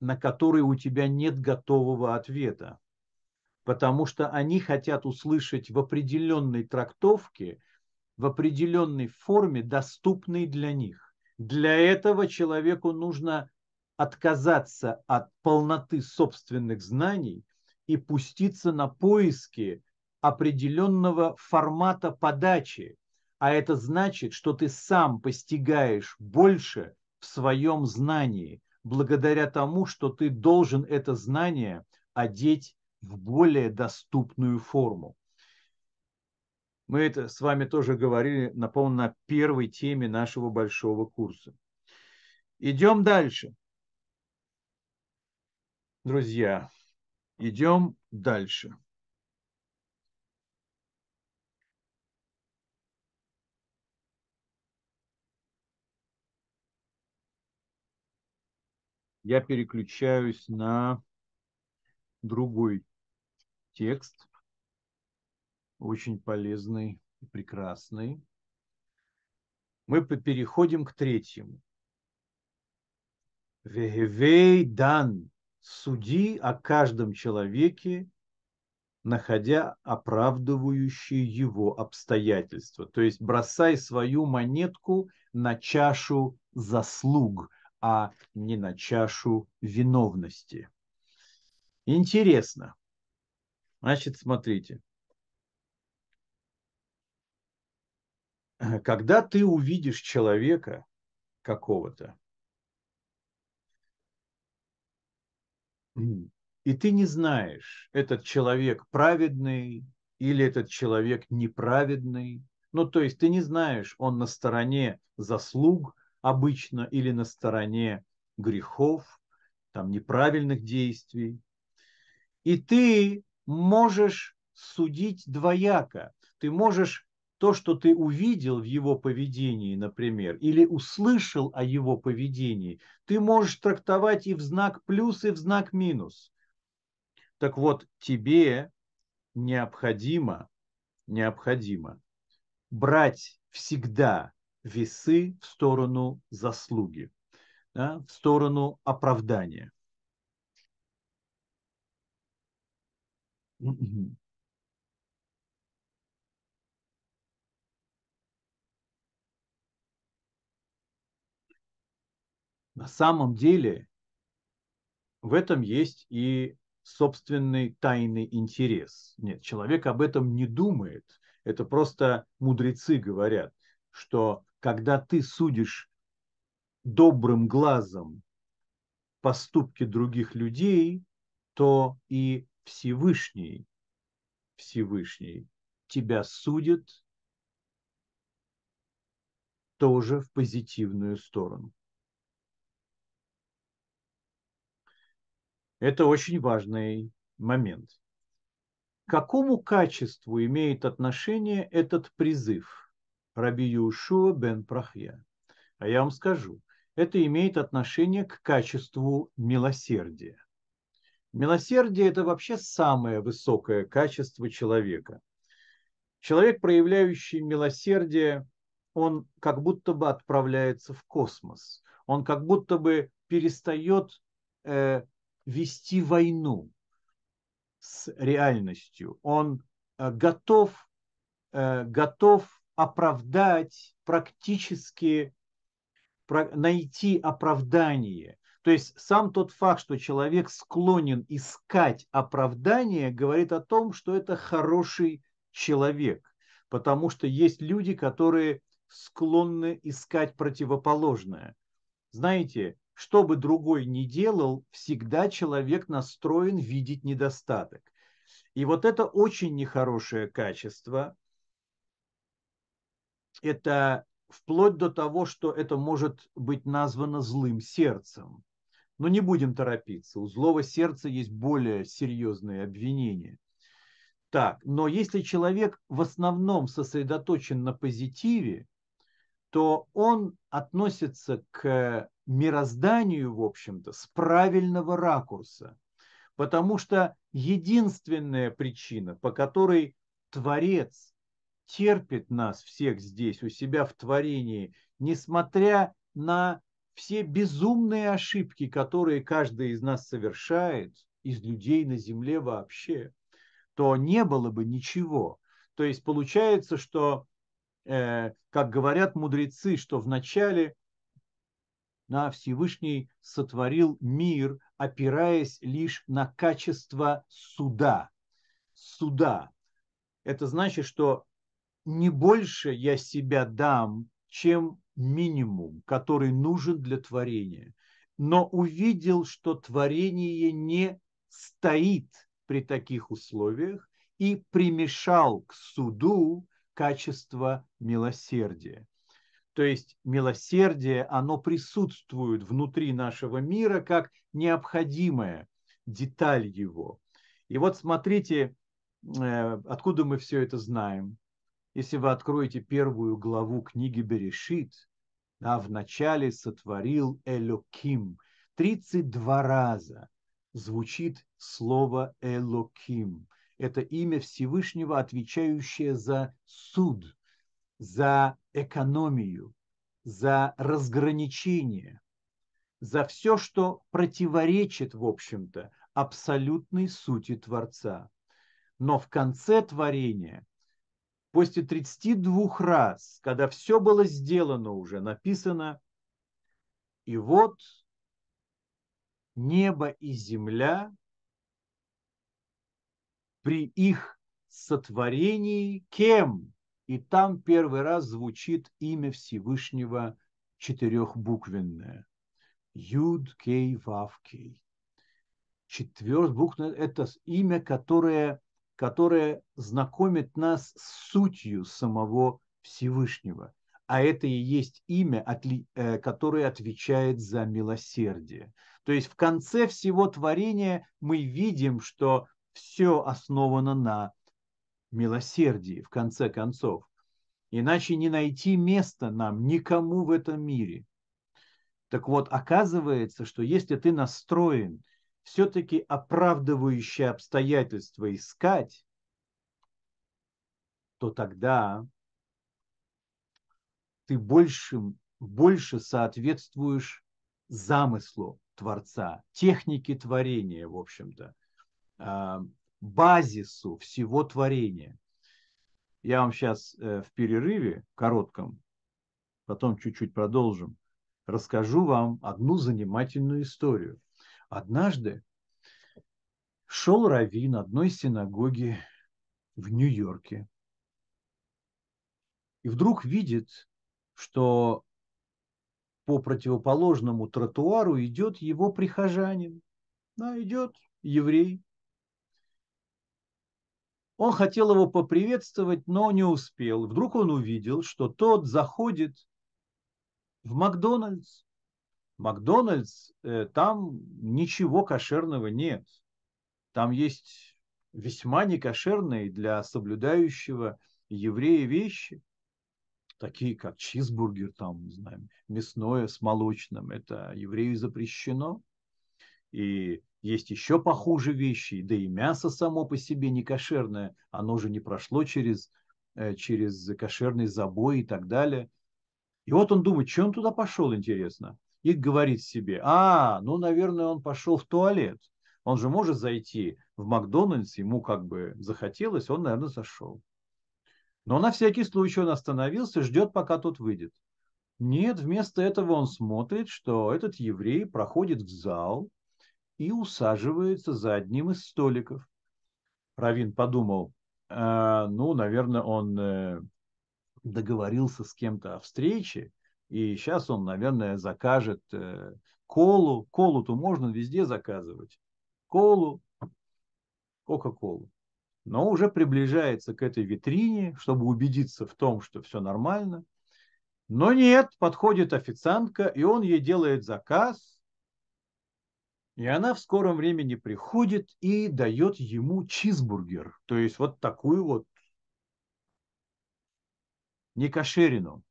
на который у тебя нет готового ответа. Потому что они хотят услышать в определенной трактовке, в определенной форме, доступной для них. Для этого человеку нужно отказаться от полноты собственных знаний и пуститься на поиски определенного формата подачи. А это значит, что ты сам постигаешь больше в своем знании, благодаря тому, что ты должен это знание одеть в более доступную форму. Мы это с вами тоже говорили, напомню, на первой теме нашего большого курса. Идем дальше. Друзья, Идем дальше. Я переключаюсь на другой текст, очень полезный и прекрасный. Мы переходим к третьему. Вегевей дан суди о каждом человеке, находя оправдывающие его обстоятельства. То есть бросай свою монетку на чашу заслуг, а не на чашу виновности. Интересно. Значит, смотрите. Когда ты увидишь человека какого-то, и ты не знаешь, этот человек праведный или этот человек неправедный. Ну, то есть ты не знаешь, он на стороне заслуг обычно или на стороне грехов, там неправильных действий. И ты можешь судить двояко. Ты можешь то, что ты увидел в его поведении, например, или услышал о его поведении, ты можешь трактовать и в знак плюс, и в знак минус. Так вот, тебе необходимо, необходимо брать всегда весы в сторону заслуги, да, в сторону оправдания. На самом деле в этом есть и собственный тайный интерес. Нет, человек об этом не думает. Это просто мудрецы говорят, что когда ты судишь добрым глазом поступки других людей, то и Всевышний, Всевышний тебя судит тоже в позитивную сторону. Это очень важный момент. К какому качеству имеет отношение этот призыв Раби Юшуа бен Прахья? А я вам скажу, это имеет отношение к качеству милосердия. Милосердие – это вообще самое высокое качество человека. Человек, проявляющий милосердие, он как будто бы отправляется в космос. Он как будто бы перестает э, вести войну с реальностью. Он э, готов, э, готов оправдать практически, найти оправдание. То есть сам тот факт, что человек склонен искать оправдание, говорит о том, что это хороший человек. Потому что есть люди, которые склонны искать противоположное. Знаете, что бы другой ни делал, всегда человек настроен видеть недостаток. И вот это очень нехорошее качество. Это вплоть до того, что это может быть названо злым сердцем. Но не будем торопиться. У злого сердца есть более серьезные обвинения. Так, но если человек в основном сосредоточен на позитиве, то он относится к мирозданию, в общем-то, с правильного ракурса. Потому что единственная причина, по которой Творец терпит нас всех здесь, у себя в творении, несмотря на все безумные ошибки, которые каждый из нас совершает, из людей на земле вообще, то не было бы ничего. То есть получается, что Э, как говорят мудрецы, что вначале на Всевышний сотворил мир, опираясь лишь на качество суда. Суда. Это значит, что не больше я себя дам, чем минимум, который нужен для творения. Но увидел, что творение не стоит при таких условиях и примешал к суду качество милосердия. То есть милосердие, оно присутствует внутри нашего мира как необходимая деталь его. И вот смотрите, э, откуда мы все это знаем. Если вы откроете первую главу книги Берешит, а в начале сотворил Элоким. 32 раза звучит слово Элоким это имя Всевышнего, отвечающее за суд, за экономию, за разграничение, за все, что противоречит, в общем-то, абсолютной сути Творца. Но в конце творения, после 32 раз, когда все было сделано уже, написано, и вот небо и земля при их сотворении кем? И там первый раз звучит имя Всевышнего четырехбуквенное. Юд Кей Вав Кей. Четвербуквенное – это имя, которое, которое знакомит нас с сутью самого Всевышнего. А это и есть имя, э, которое отвечает за милосердие. То есть в конце всего творения мы видим, что все основано на милосердии, в конце концов. Иначе не найти места нам никому в этом мире. Так вот, оказывается, что если ты настроен все-таки оправдывающие обстоятельства искать, то тогда ты больше, больше соответствуешь замыслу Творца, технике творения, в общем-то. Базису всего творения. Я вам сейчас э, в перерыве коротком, потом чуть-чуть продолжим, расскажу вам одну занимательную историю. Однажды шел раввин одной синагоги в Нью-Йорке и вдруг видит, что по противоположному тротуару идет его прихожанин. Да, идет еврей, он хотел его поприветствовать, но не успел. Вдруг он увидел, что тот заходит в Макдональдс. Макдональдс, э, там ничего кошерного нет. Там есть весьма некошерные для соблюдающего еврея вещи, такие как чизбургер, там, не знаю, мясное с молочным. Это еврею запрещено. И есть еще похуже вещи, да и мясо само по себе не кошерное, оно же не прошло через, э, через кошерный забой и так далее. И вот он думает, что он туда пошел, интересно. И говорит себе, а, ну, наверное, он пошел в туалет. Он же может зайти в Макдональдс, ему как бы захотелось, он, наверное, зашел. Но на всякий случай он остановился, ждет, пока тот выйдет. Нет, вместо этого он смотрит, что этот еврей проходит в зал и усаживается за одним из столиков. Равин подумал, э, ну, наверное, он э, договорился с кем-то о встрече, и сейчас он, наверное, закажет э, колу. Колу-то можно везде заказывать. Колу, Кока-колу но уже приближается к этой витрине, чтобы убедиться в том, что все нормально. Но нет, подходит официантка, и он ей делает заказ, и она в скором времени приходит и дает ему чизбургер, то есть вот такую вот некошерину.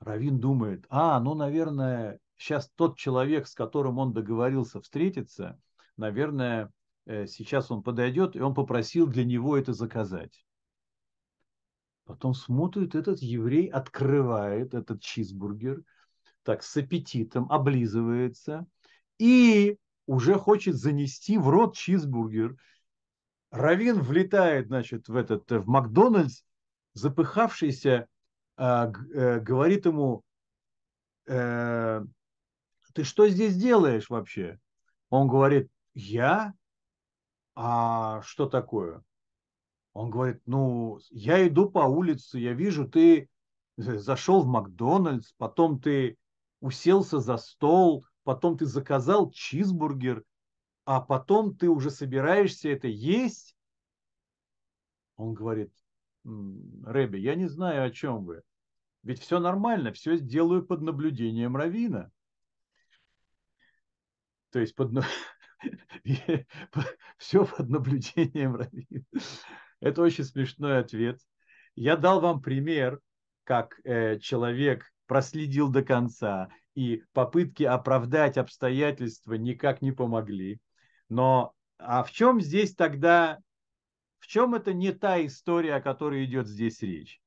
Равин думает, а, ну, наверное, сейчас тот человек, с которым он договорился встретиться, наверное, Э, сейчас он подойдет, и он попросил для него это заказать. Потом смотрит, этот еврей открывает этот чизбургер, так с аппетитом облизывается и уже хочет занести в рот чизбургер. Равин влетает, значит, в этот в Макдональдс, запыхавшийся, э, э, говорит ему, э, ты что здесь делаешь вообще? Он говорит, я а что такое? Он говорит, ну, я иду по улице, я вижу, ты зашел в Макдональдс, потом ты уселся за стол, потом ты заказал чизбургер, а потом ты уже собираешься это есть? Он говорит, Рэби, я не знаю, о чем вы. Ведь все нормально, все сделаю под наблюдением Равина. То есть под, *laughs* все под наблюдением Равина. Это очень смешной ответ. Я дал вам пример, как э, человек проследил до конца, и попытки оправдать обстоятельства никак не помогли. Но а в чем здесь тогда, в чем это не та история, о которой идет здесь речь?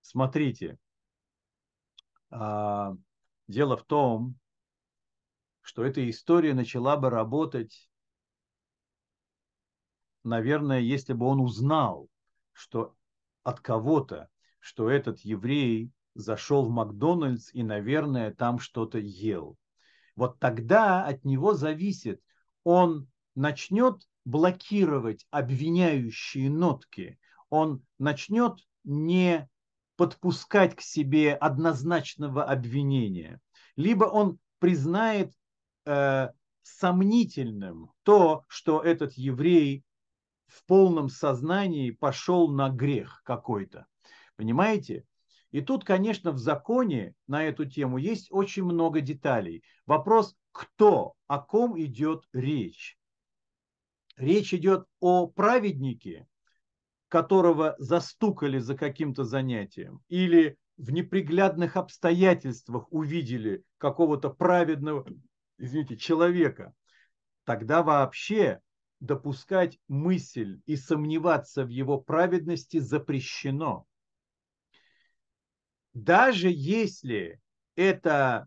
Смотрите, а, дело в том, что эта история начала бы работать, наверное, если бы он узнал, что от кого-то, что этот еврей зашел в Макдональдс и, наверное, там что-то ел. Вот тогда от него зависит, он начнет блокировать обвиняющие нотки, он начнет не подпускать к себе однозначного обвинения, либо он признает э, сомнительным то, что этот еврей в полном сознании пошел на грех какой-то. Понимаете? И тут, конечно, в законе на эту тему есть очень много деталей. Вопрос, кто, о ком идет речь. Речь идет о праведнике, которого застукали за каким-то занятием, или в неприглядных обстоятельствах увидели какого-то праведного извините, человека, тогда вообще допускать мысль и сомневаться в его праведности запрещено. Даже если это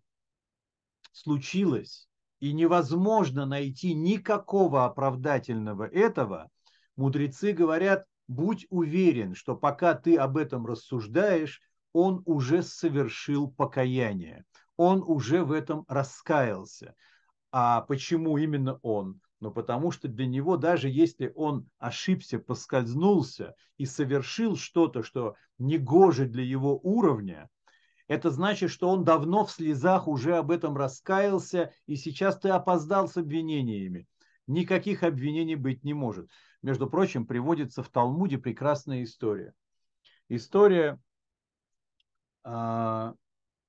случилось и невозможно найти никакого оправдательного этого, мудрецы говорят, будь уверен, что пока ты об этом рассуждаешь, он уже совершил покаяние он уже в этом раскаялся. А почему именно он? Ну, потому что для него, даже если он ошибся, поскользнулся и совершил что-то, что не гоже для его уровня, это значит, что он давно в слезах уже об этом раскаялся, и сейчас ты опоздал с обвинениями. Никаких обвинений быть не может. Между прочим, приводится в Талмуде прекрасная история. История а,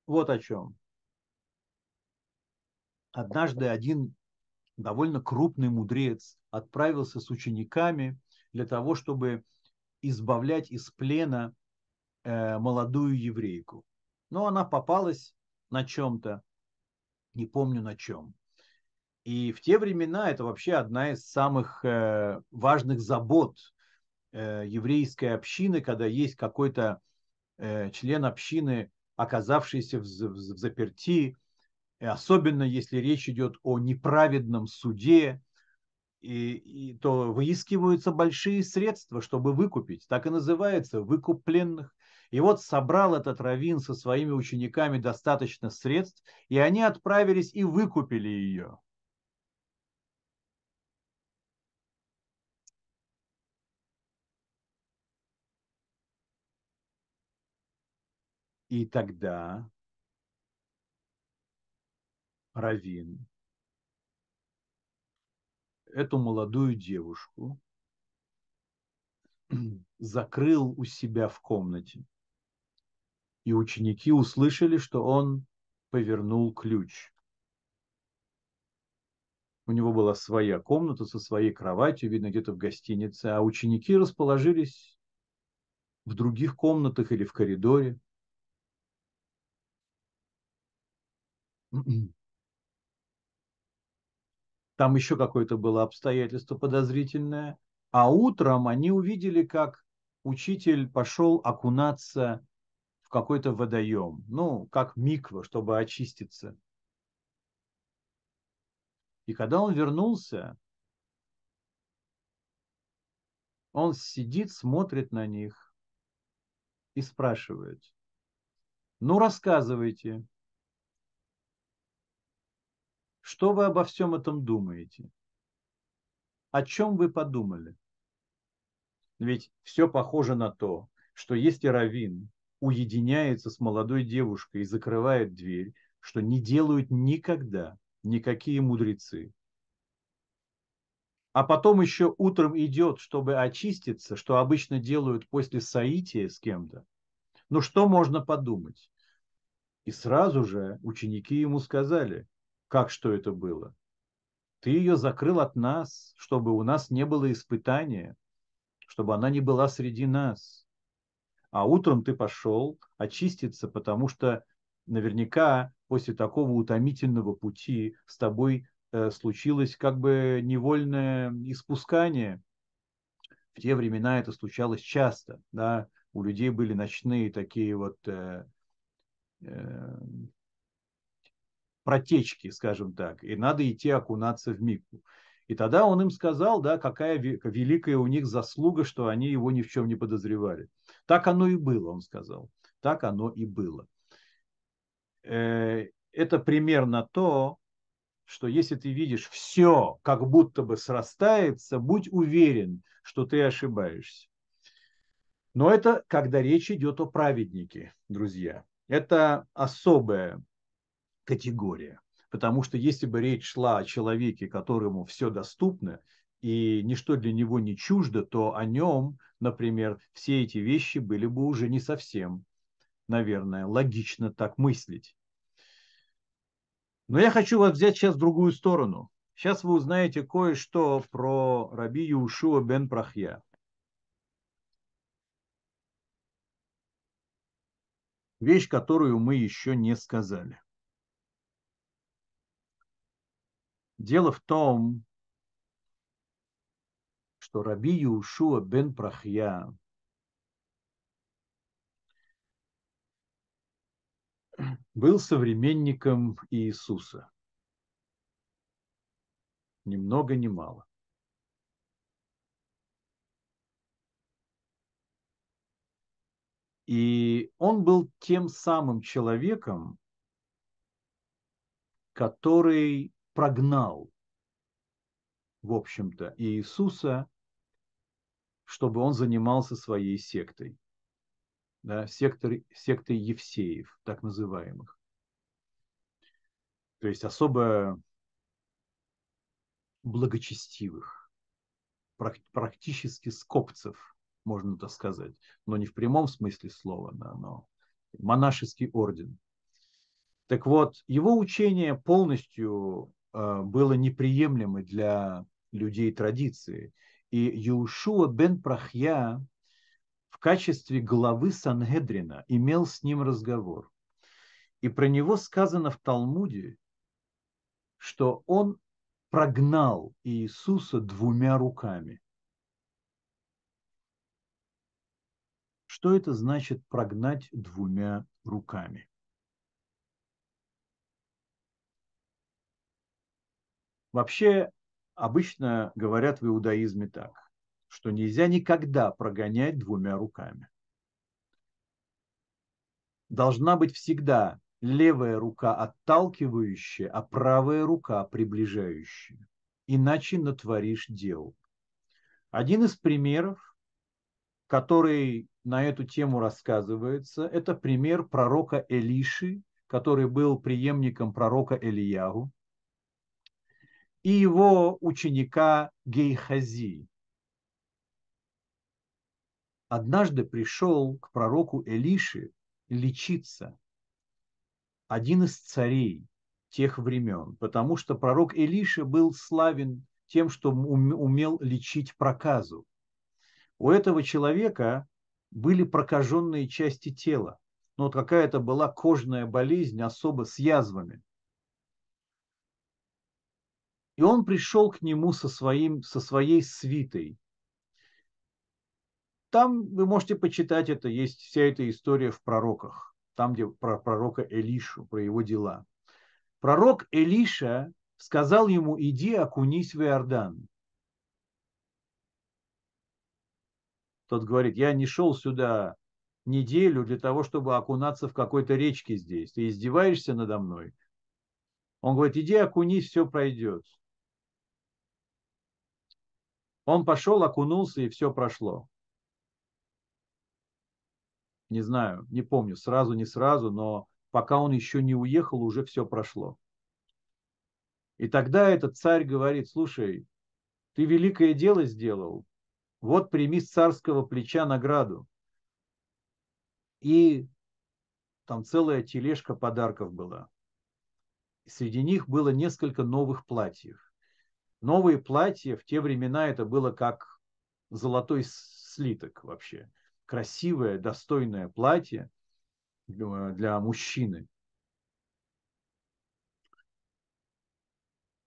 вот о чем. Однажды один довольно крупный мудрец отправился с учениками для того, чтобы избавлять из плена э, молодую еврейку. Но она попалась на чем-то, не помню на чем. И в те времена это вообще одна из самых э, важных забот э, еврейской общины, когда есть какой-то э, член общины, оказавшийся в, в, в заперти, особенно если речь идет о неправедном суде, и, и, то выискиваются большие средства, чтобы выкупить. Так и называется выкуп пленных. И вот собрал этот раввин со своими учениками достаточно средств, и они отправились и выкупили ее. И тогда Равин эту молодую девушку *clears throat* закрыл у себя в комнате. И ученики услышали, что он повернул ключ. У него была своя комната со своей кроватью, видно, где-то в гостинице, а ученики расположились в других комнатах или в коридоре. *clears throat* Там еще какое-то было обстоятельство подозрительное. А утром они увидели, как учитель пошел окунаться в какой-то водоем. Ну, как миква, чтобы очиститься. И когда он вернулся, он сидит, смотрит на них и спрашивает, ну рассказывайте, что вы обо всем этом думаете? О чем вы подумали? Ведь все похоже на то, что если Равин уединяется с молодой девушкой и закрывает дверь, что не делают никогда никакие мудрецы. А потом еще утром идет, чтобы очиститься, что обычно делают после соития с кем-то. Ну что можно подумать? И сразу же ученики ему сказали, как что это было? Ты ее закрыл от нас, чтобы у нас не было испытания, чтобы она не была среди нас. А утром ты пошел очиститься, потому что наверняка после такого утомительного пути с тобой э, случилось как бы невольное испускание. В те времена это случалось часто, да, у людей были ночные такие вот э, э, протечки, скажем так, и надо идти окунаться в микву. И тогда он им сказал, да, какая великая у них заслуга, что они его ни в чем не подозревали. Так оно и было, он сказал. Так оно и было. Э, это примерно то, что если ты видишь все, как будто бы срастается, будь уверен, что ты ошибаешься. Но это когда речь идет о праведнике, друзья. Это особая категория. Потому что если бы речь шла о человеке, которому все доступно, и ничто для него не чуждо, то о нем, например, все эти вещи были бы уже не совсем, наверное, логично так мыслить. Но я хочу вас взять сейчас в другую сторону. Сейчас вы узнаете кое-что про Раби Юшуа бен Прахья. Вещь, которую мы еще не сказали. Дело в том, что Раби Юшуа бен Прахья был современником Иисуса. Ни много ни мало. И он был тем самым человеком, который прогнал, в общем-то, Иисуса, чтобы он занимался своей сектой. Да, сектор, сектой Евсеев, так называемых. То есть особо благочестивых, практически скопцев, можно так сказать. Но не в прямом смысле слова, да, но монашеский орден – Так вот, его учение полностью было неприемлемо для людей традиции. И Юшуа бен Прахья в качестве главы Сангедрина имел с ним разговор. И про него сказано в Талмуде, что он прогнал Иисуса двумя руками. Что это значит прогнать двумя руками? Вообще, обычно говорят в иудаизме так, что нельзя никогда прогонять двумя руками. Должна быть всегда левая рука отталкивающая, а правая рука приближающая. Иначе натворишь дел. Один из примеров, который на эту тему рассказывается, это пример пророка Элиши, который был преемником пророка Элиягу, и его ученика Гейхази. Однажды пришел к пророку Элиши лечиться один из царей тех времен, потому что пророк Элиша был славен тем, что умел лечить проказу. У этого человека были прокаженные части тела. Вот какая-то была кожная болезнь, особо с язвами. И он пришел к нему со, своим, со своей свитой. Там вы можете почитать это, есть вся эта история в пророках, там, где про пророка Элишу, про его дела. Пророк Элиша сказал ему, иди окунись в Иордан. Тот говорит, я не шел сюда неделю для того, чтобы окунаться в какой-то речке здесь. Ты издеваешься надо мной? Он говорит, иди окунись, все пройдет. Он пошел, окунулся, и все прошло. Не знаю, не помню, сразу, не сразу, но пока он еще не уехал, уже все прошло. И тогда этот царь говорит, слушай, ты великое дело сделал, вот прими с царского плеча награду. И там целая тележка подарков была. Среди них было несколько новых платьев. Новые платья в те времена это было как золотой слиток вообще. Красивое, достойное платье для мужчины.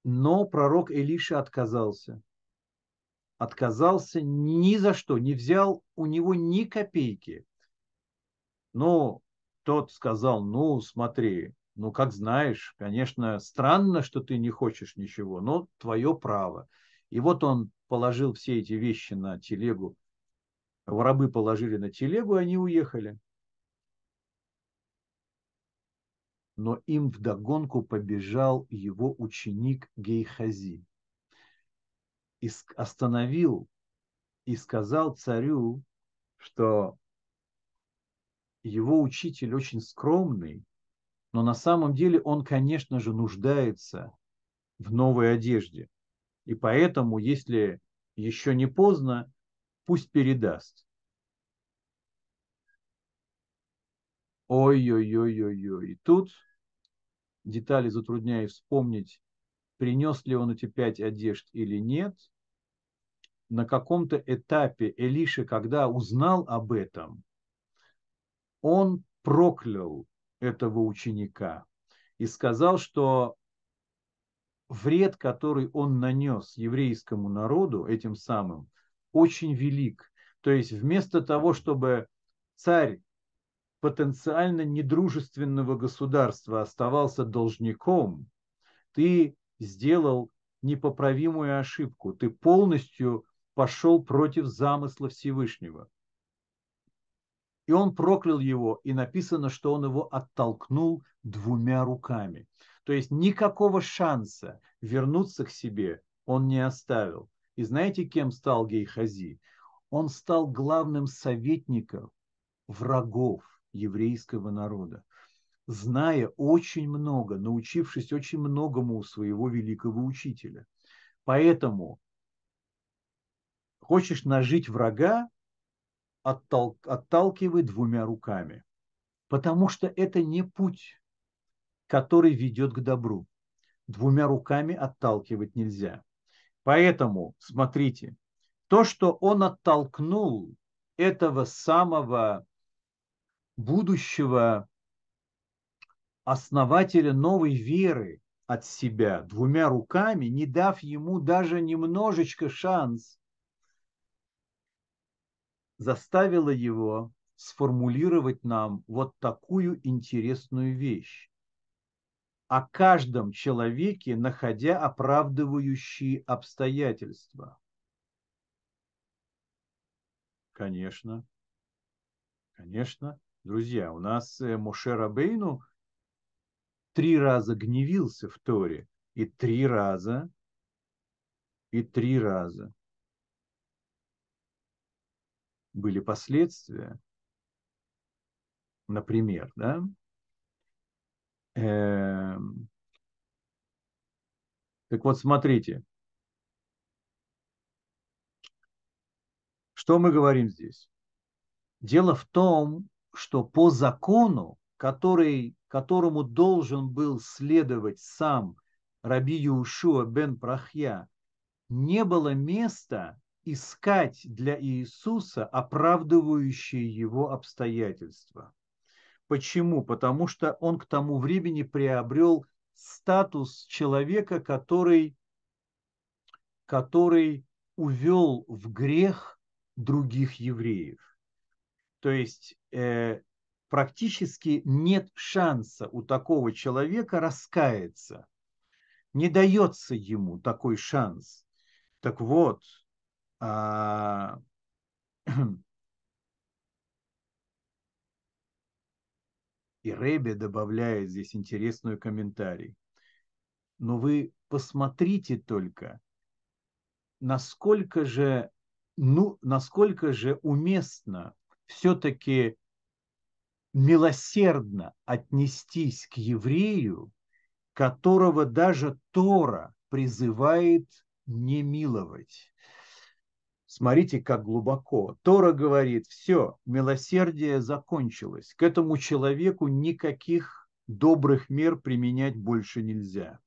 Но пророк Илиша отказался отказался ни за что, не взял у него ни копейки. Но тот сказал, ну смотри, ну как знаешь, конечно, странно, что ты не хочешь ничего, но твое право. И вот он положил все эти вещи на телегу, рабы положили на телегу, и они уехали. Но им вдогонку побежал его ученик Гейхази и остановил и сказал царю, что его учитель очень скромный, но на самом деле он, конечно же, нуждается в новой одежде. И поэтому, если еще не поздно, пусть передаст. Ой-ой-ой-ой-ой. И тут детали затрудняюсь вспомнить, принес ли он эти пять одежд или нет. На каком-то этапе Элиша, когда узнал об этом, он проклял этого ученика и сказал, что вред, который он нанес еврейскому народу этим самым, очень велик. То есть вместо того, чтобы царь потенциально недружественного государства оставался должником, ты сделал непоправимую ошибку. Ты полностью пошел против замысла Всевышнего. И он проклял его, и написано, что он его оттолкнул двумя руками. То есть никакого шанса вернуться к себе он не оставил. И знаете, кем стал Гейхази? Он стал главным советником врагов еврейского народа зная очень много, научившись очень многому у своего великого учителя. Поэтому хочешь нажить врага, оттал, отталкивай двумя руками. Потому что это не путь. который ведет к добру. Двумя руками отталкивать нельзя. Поэтому, смотрите, то, что он оттолкнул этого самого будущего основателя новой веры от себя двумя руками, не дав ему даже немножечко шанс, заставило его сформулировать нам вот такую интересную вещь. О каждом человеке, находя оправдывающие обстоятельства. Конечно, конечно, друзья, у нас э, Моше Рабейну три раза гневился в Торе, и три раза, и три раза были последствия. Например, да, эм, так вот, смотрите, что мы говорим здесь? Дело в том, что по закону, который, которому должен был следовать сам Раби Юшуа бен Прахья, не было места искать для Иисуса оправдывающие его обстоятельства. Почему? Потому что он к тому времени приобрел статус человека, который, который увел в грех других евреев. То есть э, практически нет шанса у такого человека раскаяться. Не дается ему такой шанс. Так вот, а, *clears throat* и Ребе добавляет здесь интересную комментарий. Но вы посмотрите только, насколько же, ну, насколько же уместно все-таки милосердно отнестись к еврею, которого даже Тора призывает не миловать. Смотрите, как глубоко. Тора говорит, все, милосердие закончилось. К этому человеку никаких добрых мер применять больше нельзя.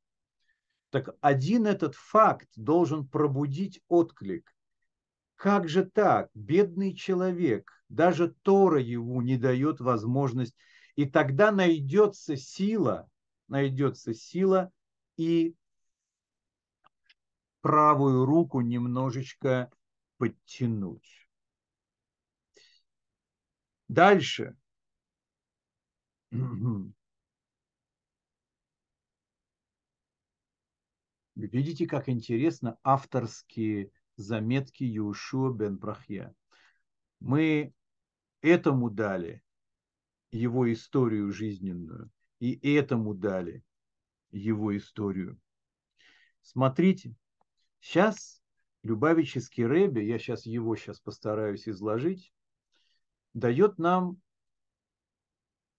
Так один этот факт должен пробудить отклик. Как же так? Бедный человек, даже Тора ему не дает возможность. И тогда найдется сила, найдется сила и правую руку немножечко подтянуть. Дальше. Видите, как интересно авторские заметки Юшуа бен Брахья. Мы этому дали его историю жизненную, и этому дали его историю. Смотрите, сейчас Любавический Рэбе, я сейчас его сейчас постараюсь изложить, дает нам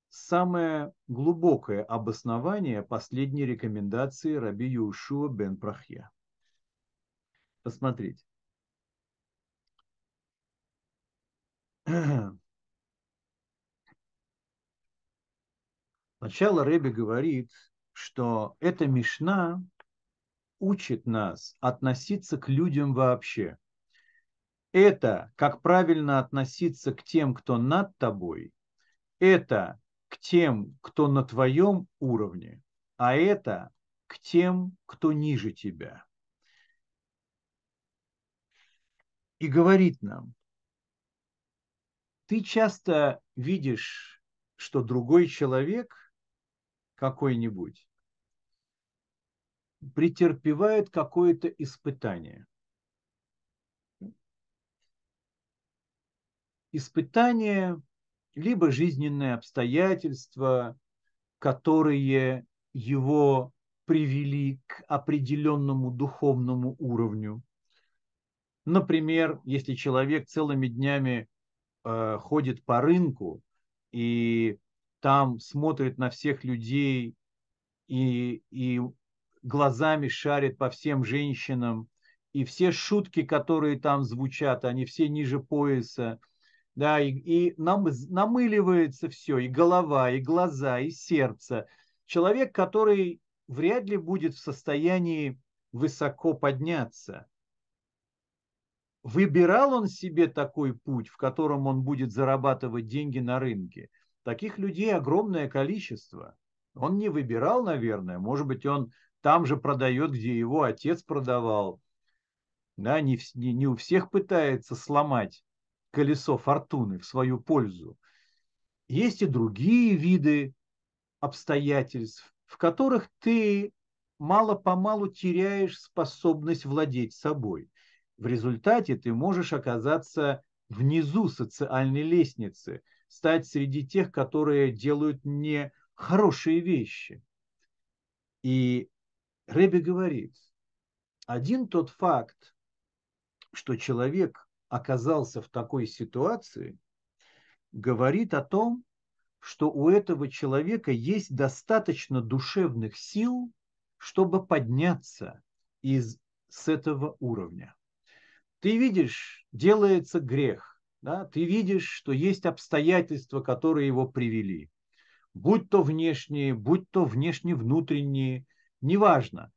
самое глубокое обоснование последней рекомендации Раби Юшуа бен Прахья. Посмотрите. Сначала Рэби говорит, что эта Мишна учит нас относиться к людям вообще. Это как правильно относиться к тем, кто над тобой, это к тем, кто на твоем уровне, а это к тем, кто ниже тебя. И говорит нам, ты часто видишь, что другой человек какой-нибудь претерпевает какое-то испытание. Испытание, либо жизненные обстоятельства, которые его привели к определенному духовному уровню. Например, если человек целыми днями э, ходит по рынку и там смотрит на всех людей и, и глазами шарит по всем женщинам, и все шутки, которые там звучат, они все ниже пояса, да, и, и нам, намыливается все, и голова, и глаза, и сердце, человек, который вряд ли будет в состоянии высоко подняться. Выбирал он себе такой путь, в котором он будет зарабатывать деньги на рынке? Таких людей огромное количество. Он не выбирал, наверное. Может быть, он там же продает, где его отец продавал. Да, не, не, не у всех пытается сломать колесо фортуны в свою пользу. Есть и другие виды обстоятельств, в которых ты мало-помалу теряешь способность владеть собой. В результате ты можешь оказаться внизу социальной лестницы, стать среди тех, которые делают не хорошие вещи. И Рэби говорит, один тот факт, что человек оказался в такой ситуации, говорит о том, что у этого человека есть достаточно душевных сил, чтобы подняться из с этого уровня. Ты видишь, делается грех, да? ты видишь, что есть обстоятельства, которые его привели. Будь то внешние, будь то внешне-внутренние, неважно.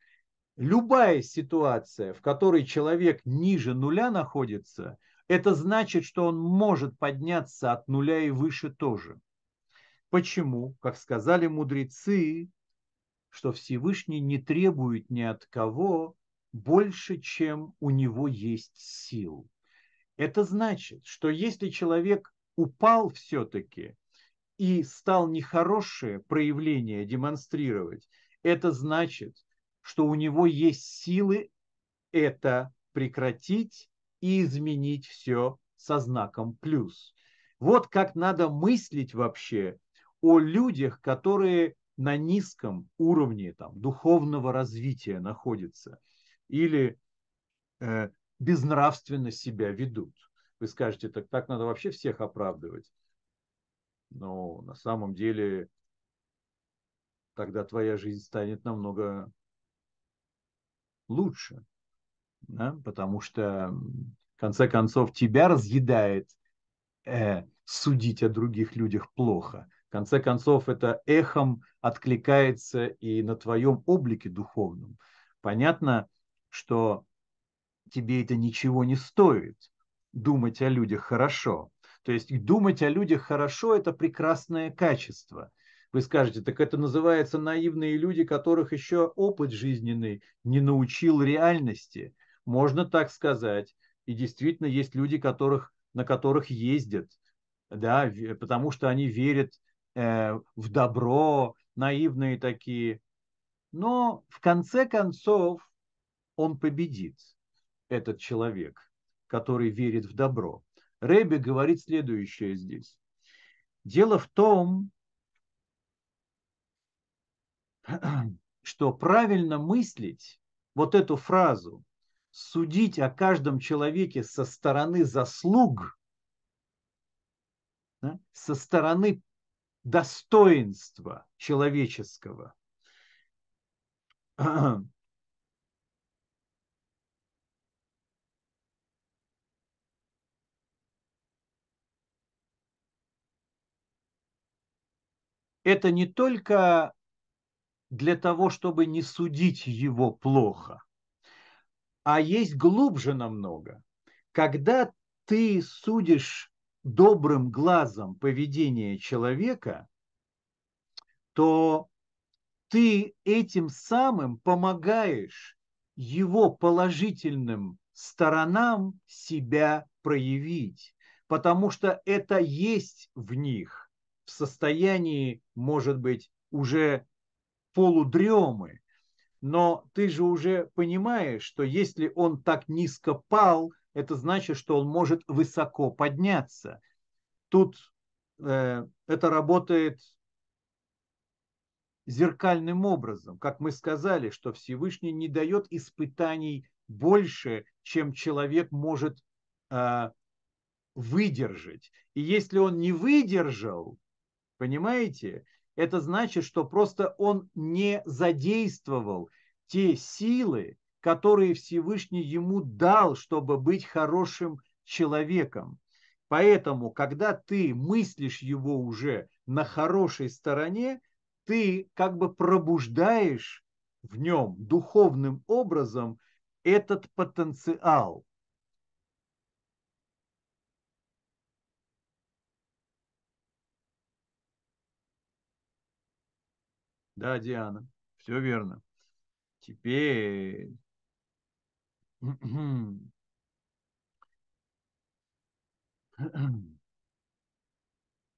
Любая ситуация, в которой человек ниже нуля находится, это значит, что он может подняться от нуля и выше тоже. Почему? Как сказали мудрецы, что Всевышний не требует ни от кого больше, чем у него есть сил. Это значит, что если человек упал все-таки и стал нехорошее проявление демонстрировать, это значит, что у него есть силы это прекратить и изменить все со знаком плюс. Вот как надо мыслить вообще о людях, которые на низком уровне там, духовного развития находятся или э, безнравственно себя ведут. Вы скажете, так, так надо вообще всех оправдывать. Но на самом деле тогда твоя жизнь станет намного лучше. Да? Потому что, в конце концов, тебя разъедает э, судить о других людях плохо конце концов, это эхом откликается и на твоем облике духовном. Понятно, что тебе это ничего не стоит думать о людях хорошо. То есть думать о людях хорошо – это прекрасное качество. Вы скажете, так это называется наивные люди, которых еще опыт жизненный не научил реальности. Можно так сказать. И действительно есть люди, которых, на которых ездят, да, потому что они верят Э, в добро, наивные такие. Но в конце концов он победит, этот человек, который верит в добро. Рэбби говорит следующее здесь. Дело в том, *clears throat* что правильно мыслить вот эту фразу, судить о каждом человеке со стороны заслуг, со стороны достоинства человеческого. *clears throat* Это не только для того, чтобы не судить его плохо, а есть глубже намного. Когда ты судишь добрым глазом поведение человека, то ты этим самым помогаешь его положительным сторонам себя проявить, потому что это есть в них в состоянии, может быть, уже полудремы, но ты же уже понимаешь, что если он так низко пал, это значит, что он может высоко подняться. Тут э, это работает зеркальным образом. Как мы сказали, что Всевышний не дает испытаний больше, чем человек может э, выдержать. И если он не выдержал, понимаете, это значит, что просто он не задействовал те силы, которые Всевышний ему дал, чтобы быть хорошим человеком. Поэтому, когда ты мыслишь его уже на хорошей стороне, ты как бы пробуждаешь в нем духовным образом этот потенциал. Да, Диана, все верно. Теперь *clears throat*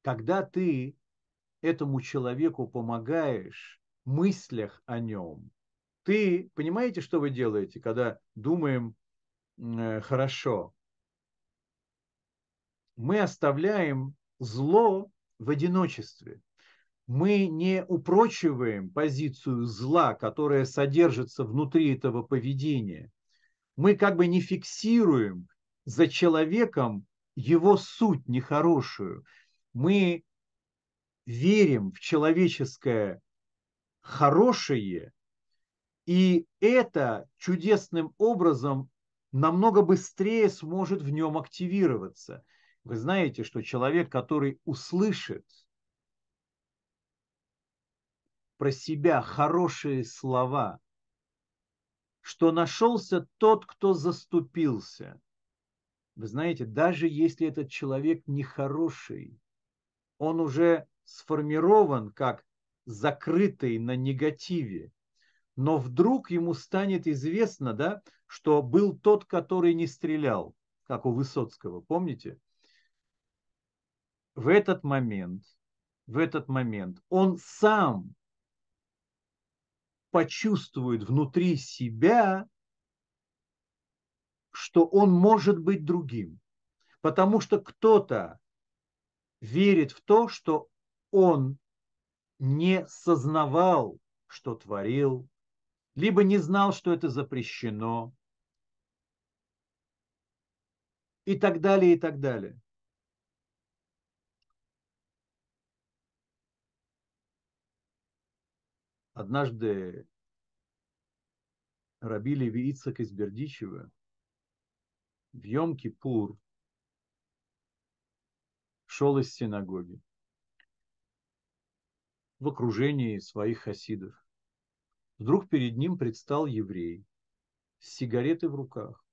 когда ты этому человеку помогаешь мыслях о нем, ты понимаете, что вы делаете, когда думаем э, хорошо? Мы оставляем зло в одиночестве. Мы не упрочиваем позицию зла, которая содержится внутри этого поведения. Мы как бы не фиксируем за человеком его суть нехорошую. Мы верим в человеческое хорошее, и это чудесным образом намного быстрее сможет в нем активироваться. Вы знаете, что человек, который услышит про себя хорошие слова, что нашелся тот, кто заступился. Вы знаете, даже если этот человек нехороший, он уже сформирован как закрытый на негативе, но вдруг ему станет известно, да, что был тот, который не стрелял, как у Высоцкого, помните? В этот момент, в этот момент он сам почувствует внутри себя, что он может быть другим. Потому что кто-то верит в то, что он не сознавал, что творил, либо не знал, что это запрещено, и так далее, и так далее. Однажды Раби Леви из Бердичева в Йом-Кипур шел из синагоги в окружении своих хасидов. Вдруг перед ним предстал еврей с сигаретой в руках.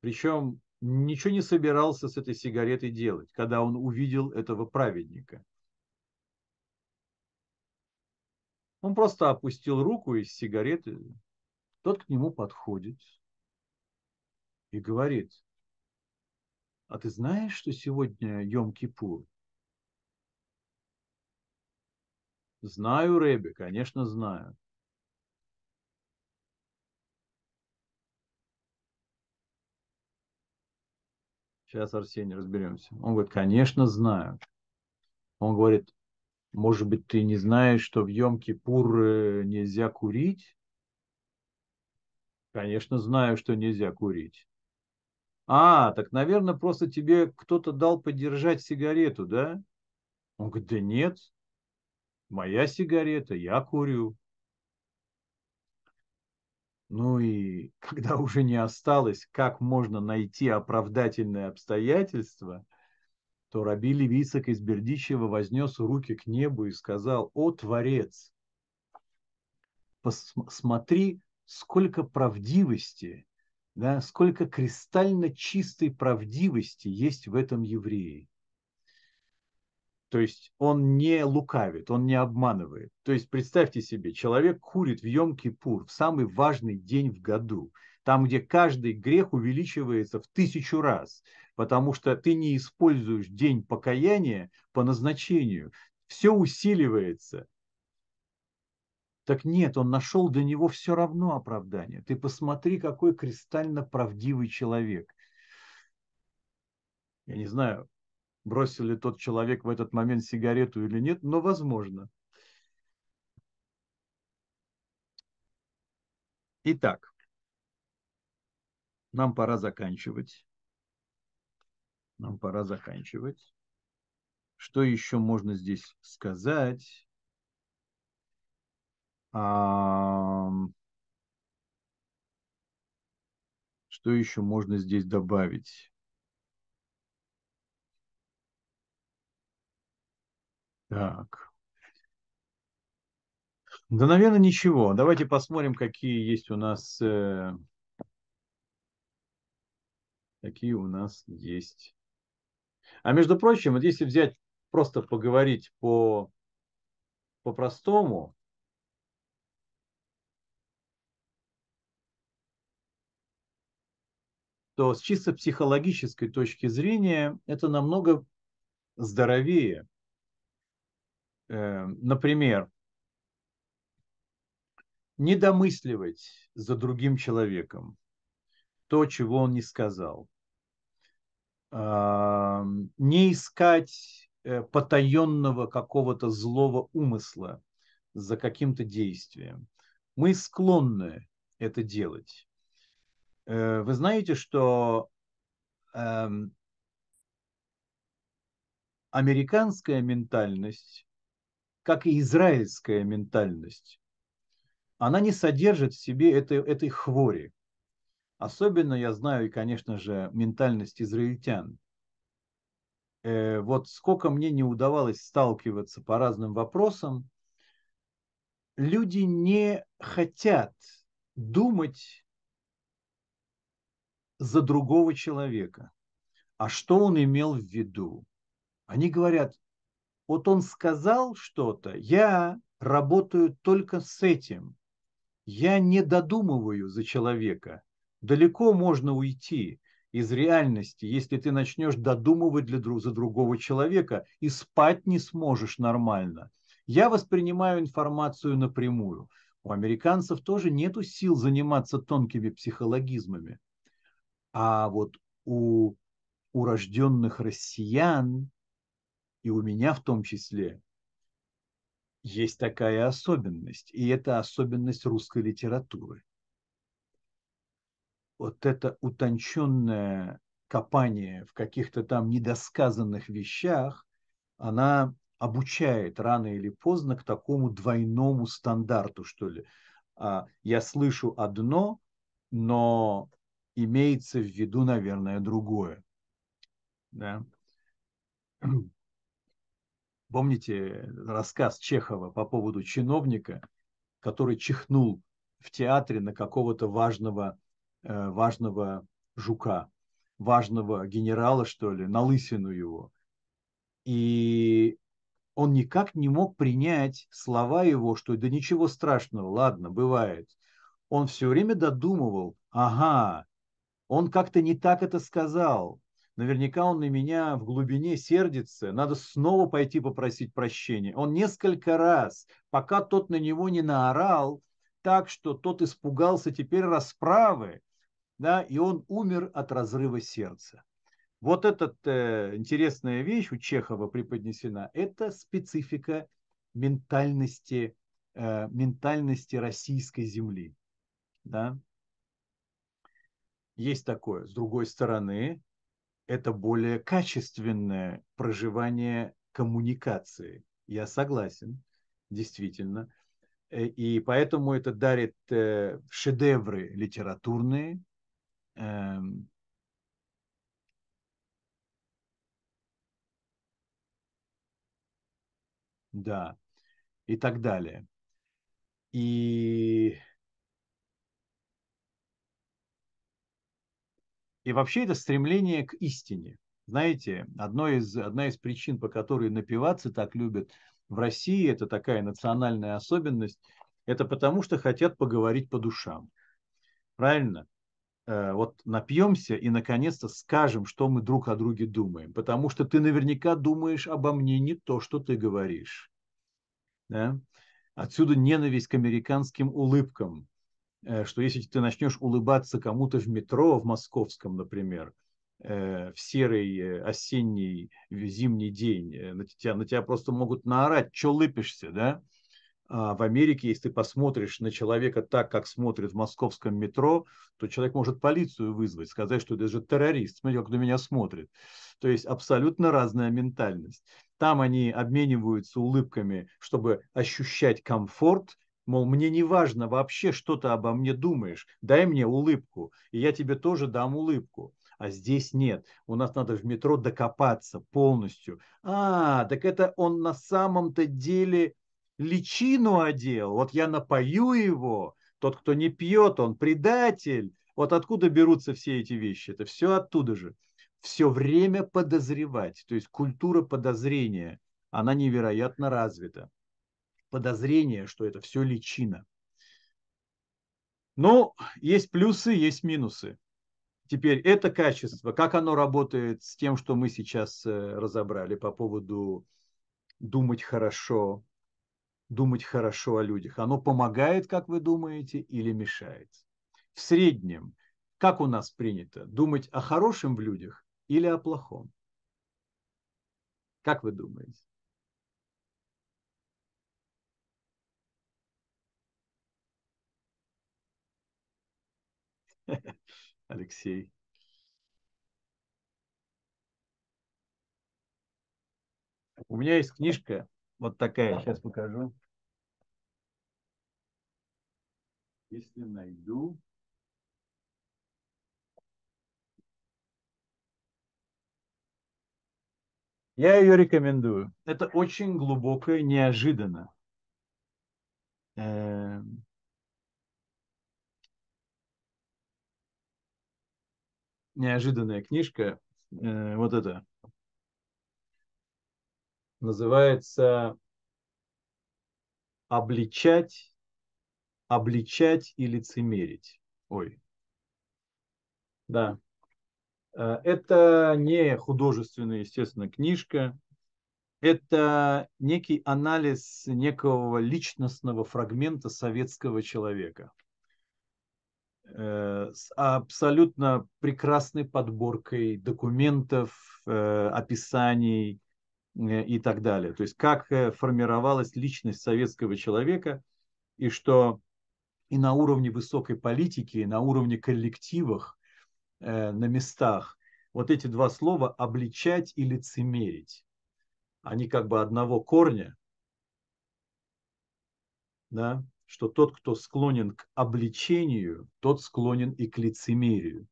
Причем ничего не собирался с этой сигаретой делать, когда он увидел этого праведника. Он просто опустил руку из сигареты. Тот к нему подходит и говорит, а ты знаешь, что сегодня Йом-Кипур? Знаю, Рэби, конечно, знаю. Сейчас, Арсений, разберемся. Он говорит, конечно, знаю. Он говорит, может быть, ты не знаешь, что в Йом-Кипур э, нельзя курить? Конечно, знаю, что нельзя курить. А, так, наверное, просто тебе кто-то дал подержать сигарету, да? Он говорит, да нет, моя сигарета, я курю. Ну и *laughs* когда уже не осталось, как можно найти оправдательные обстоятельства, то Раби Левицак из Бердичева вознес руки к небу и сказал, «О, Творец, посмотри, сколько правдивости, да, сколько кристально чистой правдивости есть в этом еврее. То есть он не лукавит, он не обманывает. То есть представьте себе, человек курит в Йом-Кипур в самый важный день в году, там, где каждый грех увеличивается в тысячу раз, потому что ты не используешь день покаяния по назначению. Все усиливается. Так нет, он нашел для него все равно оправдание. Ты посмотри, какой кристально правдивый человек. Я не знаю, бросил ли тот человек в этот момент сигарету или нет, но возможно. Итак, нам пора заканчивать. Нам пора заканчивать. Что еще можно здесь сказать? Что еще можно здесь добавить? Так. Да, наверное, ничего. Давайте посмотрим, какие есть у нас, э, какие у нас есть. А между прочим, вот если взять, просто поговорить по, по-простому, то с чисто психологической точки зрения это намного здоровее. Э, например, не домысливать за другим человеком то, чего он не сказал. Не искать э, потаенного какого-то злого умысла за каким-то действием. Мы склонны это делать. Э, вы знаете, что эм, американская ментальность, как и израильская ментальность, она не содержит в себе этой, этой хвори. Особенно я знаю, и, конечно же, ментальность израильтян. Э, вот сколько мне не удавалось сталкиваться по разным вопросам, люди не хотят думать за другого человека. А что он имел в виду? Они говорят, вот он сказал что-то, я работаю только с этим. Я не додумываю за человека. Далеко можно уйти из реальности, если ты начнешь додумывать для, за другого человека и спать не сможешь нормально. Я воспринимаю информацию напрямую. У американцев тоже нету сил заниматься тонкими психологизмами. А вот у урожденных россиян, и у меня в том числе, есть такая особенность, и это особенность русской литературы. Вот это утонченное копание в каких-то там недосказанных вещах, она обучает рано или поздно к такому двойному стандарту, что ли. А, я слышу одно, но имеется в виду, наверное, другое. Да? *clears throat* Помните рассказ Чехова по поводу чиновника, который чихнул в театре на какого-то важного, важного жука, важного генерала, что ли, на лысину его. И он никак не мог принять слова его, что да ничего страшного, ладно, бывает. Он все время додумывал, ага, он как-то не так это сказал, наверняка он на меня в глубине сердится, надо снова пойти попросить прощения. Он несколько раз, пока тот на него не наорал, так что тот испугался теперь расправы, да, и он умер от разрыва сердца. Вот эта э, интересная вещь у Чехова преподнесена, это специфика ментальности, э, ментальности российской земли. Да? Есть такое. С другой стороны, это более качественное проживание коммуникации. Я согласен, действительно. Э, и поэтому это дарит э, шедевры литературные, эм, да, и так далее. И И вообще это стремление к истине. Знаете, одно из, одна из причин, по которой напиваться так любят в России, это такая национальная особенность, это потому что хотят поговорить по душам. Правильно? Э, вот напьемся и наконец-то скажем, что мы друг о друге думаем. Потому что ты наверняка думаешь обо мне не то, что ты говоришь. Да? Отсюда ненависть к американским улыбкам. Э, что если ты начнешь улыбаться кому-то в метро, в московском, например, э, в серый осенний зимний день, на тебя, на тебя просто могут наорать, что лыпишься, да? А в Америке, если ты посмотришь на человека так, как смотрит в московском метро, то человек может полицию вызвать, сказать, что это же террорист, смотри, как на меня смотрит. То есть абсолютно разная ментальность. Там они обмениваются улыбками, чтобы ощущать комфорт, Мол, мне не важно вообще, что ты обо мне думаешь. Дай мне улыбку, и я тебе тоже дам улыбку. А здесь нет. У нас надо в метро докопаться полностью. А, так это он на самом-то деле личину одел. Вот я напою его. Тот, кто не пьет, он предатель. Вот откуда берутся все эти вещи? Это все оттуда же. Все время подозревать. То есть культура подозрения, она невероятно развита. Подозрение, что это все личина. Но есть плюсы, есть минусы. Теперь это качество, как оно работает с тем, что мы сейчас э, разобрали по поводу думать хорошо, думать хорошо о людях. Оно помогает, как вы думаете, или мешает? В среднем, как у нас принято, думать о хорошем в людях или о плохом? Как вы думаете? *laughs* Алексей. У меня есть книжка вот такая, сейчас покажу. Если найду. Я ее рекомендую. Это очень глубокое, неожиданно. Эм, неожиданная книжка. Э, вот это. Называется «Обличать, обличать и лицемерить». Ой. Да. Э, это не художественная, естественно, книжка. Это некий анализ некого личностного фрагмента советского человека – Э, с абсолютно прекрасной подборкой документов, э, описаний и так далее. То есть как формировалась личность советского человека и что и на уровне высокой политики, и на уровне коллективах, на местах вот эти два слова обличать и лицемерить, они как бы одного корня, да, что тот, кто склонен к обличению, тот склонен и к лицемерию.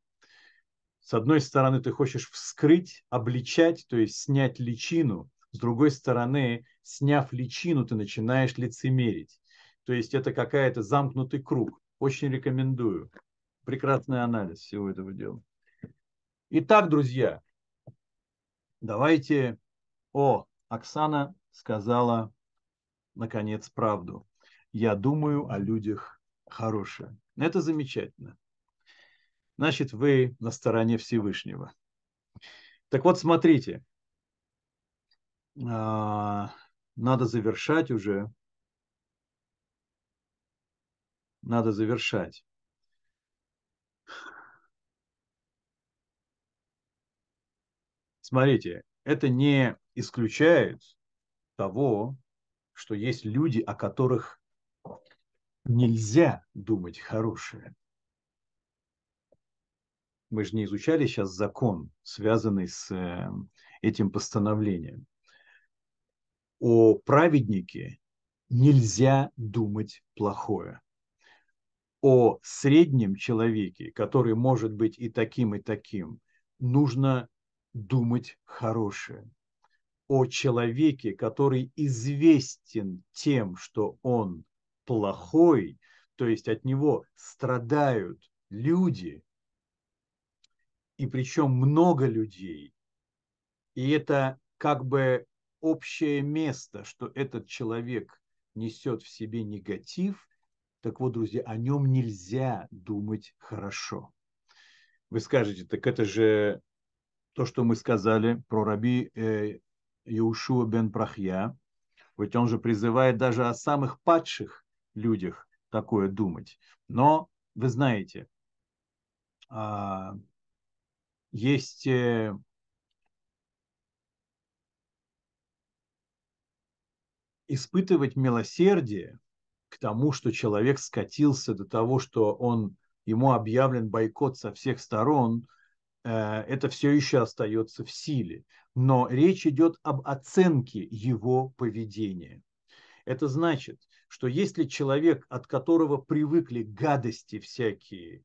С одной стороны, ты хочешь вскрыть, обличать, то есть снять личину. С другой стороны, сняв личину, ты начинаешь лицемерить. То есть это какая-то замкнутый круг. Очень рекомендую. Прекрасный анализ всего этого дела. Итак, друзья, давайте... О, Оксана сказала, наконец, правду я думаю о людях хорошее. Это замечательно. Значит, вы на стороне Всевышнего. Так вот, смотрите, надо завершать уже. Надо завершать. Смотрите, это не исключает того, что есть люди, о которых нельзя думать хорошее. Мы же не изучали сейчас закон, связанный с э, этим постановлением. О праведнике нельзя думать плохое. О среднем человеке, который может быть и таким, и таким, нужно думать хорошее. О человеке, который известен тем, что он плохой, то есть от него страдают люди, и причем много людей. И это как бы общее место, что этот человек несет в себе негатив, так вот, друзья, о нем нельзя думать хорошо. Вы скажете, так это же то, что мы сказали про раби э, Иушуа бен Прахья, ведь он же призывает даже о самых падших людях такое думать. Но вы знаете, а, есть испытывать милосердие к тому, что человек скатился до того, что он, ему объявлен бойкот со всех сторон, э, это все еще остается в силе. Но речь идет об оценке его поведения. Это значит, что если человек, от которого привыкли гадости всякие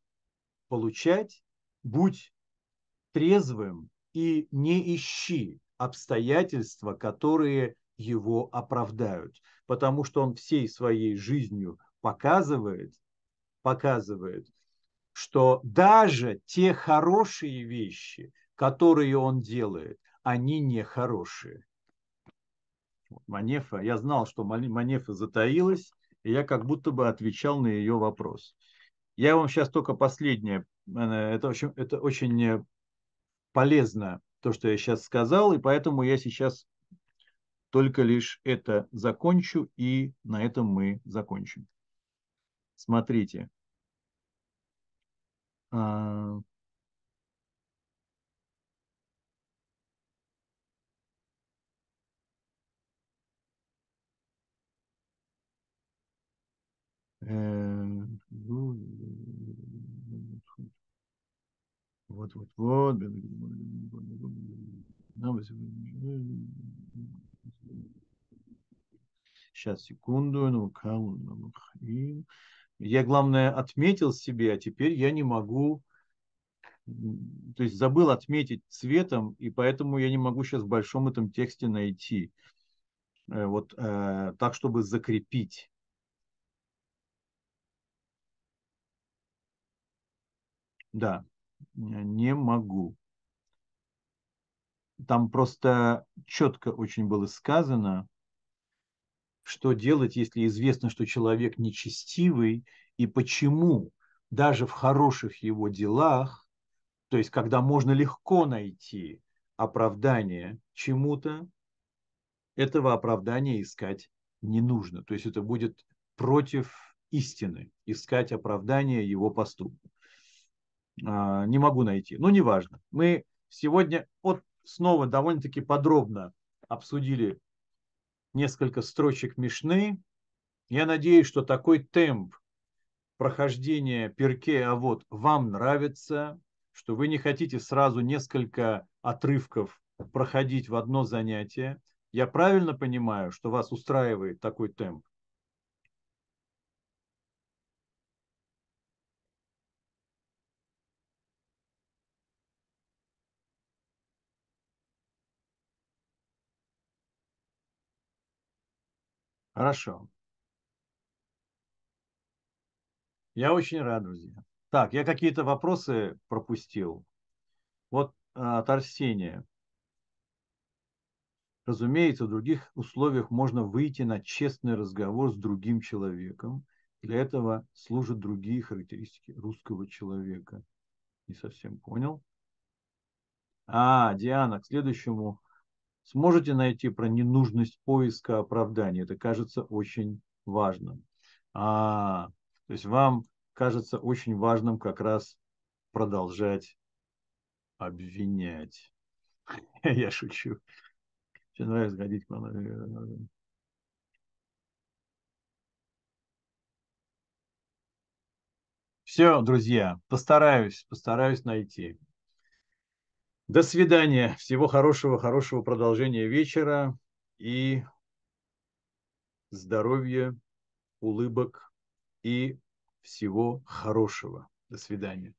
получать, будь трезвым и не ищи обстоятельства, которые его оправдают, потому что он всей своей жизнью показывает, показывает, что даже те хорошие вещи, которые он делает, они не хорошие. Манефа, я знал, что Манефа затаилась, и я как будто бы отвечал на ее вопрос. Я вам сейчас только последнее, э, это очень, это очень полезно, то, что я сейчас сказал, и поэтому я сейчас только лишь это закончу, и на этом мы закончим. Смотрите. А, э, вот, вот, вот. Сейчас, секунду. Ну, я, главное, отметил себе, а теперь я не могу... То есть забыл отметить цветом, и поэтому я не могу сейчас в большом этом тексте найти. Э, вот э, так, чтобы закрепить. Да, не могу. Там просто четко очень было сказано, что делать, если известно, что человек нечестивый, и почему даже в хороших его делах, то есть когда можно легко найти оправдание чему-то, этого оправдания искать не нужно. То есть это будет против истины, искать оправдание его поступку. А, не могу найти. Но неважно. Мы сегодня вот снова довольно-таки подробно обсудили несколько строчек Мишны. Я надеюсь, что такой темп прохождения перке, а вот вам нравится, что вы не хотите сразу несколько отрывков проходить в одно занятие. Я правильно понимаю, что вас устраивает такой темп? Хорошо. Я очень рад, друзья. Так, я какие-то вопросы пропустил. Вот а, от Арсения. Разумеется, в других условиях можно выйти на честный разговор с другим человеком. Для этого служат другие характеристики русского человека. Не совсем понял. А, Диана, к следующему сможете найти про ненужность поиска оправдания. Это кажется очень важным. А, то есть вам кажется очень важным как раз продолжать обвинять. *laughs* Я шучу. Все нравится сходить к вам. Все, друзья, постараюсь, постараюсь найти. До свидания. Всего хорошего, хорошего продолжения вечера и здоровья, улыбок и всего хорошего. До свидания.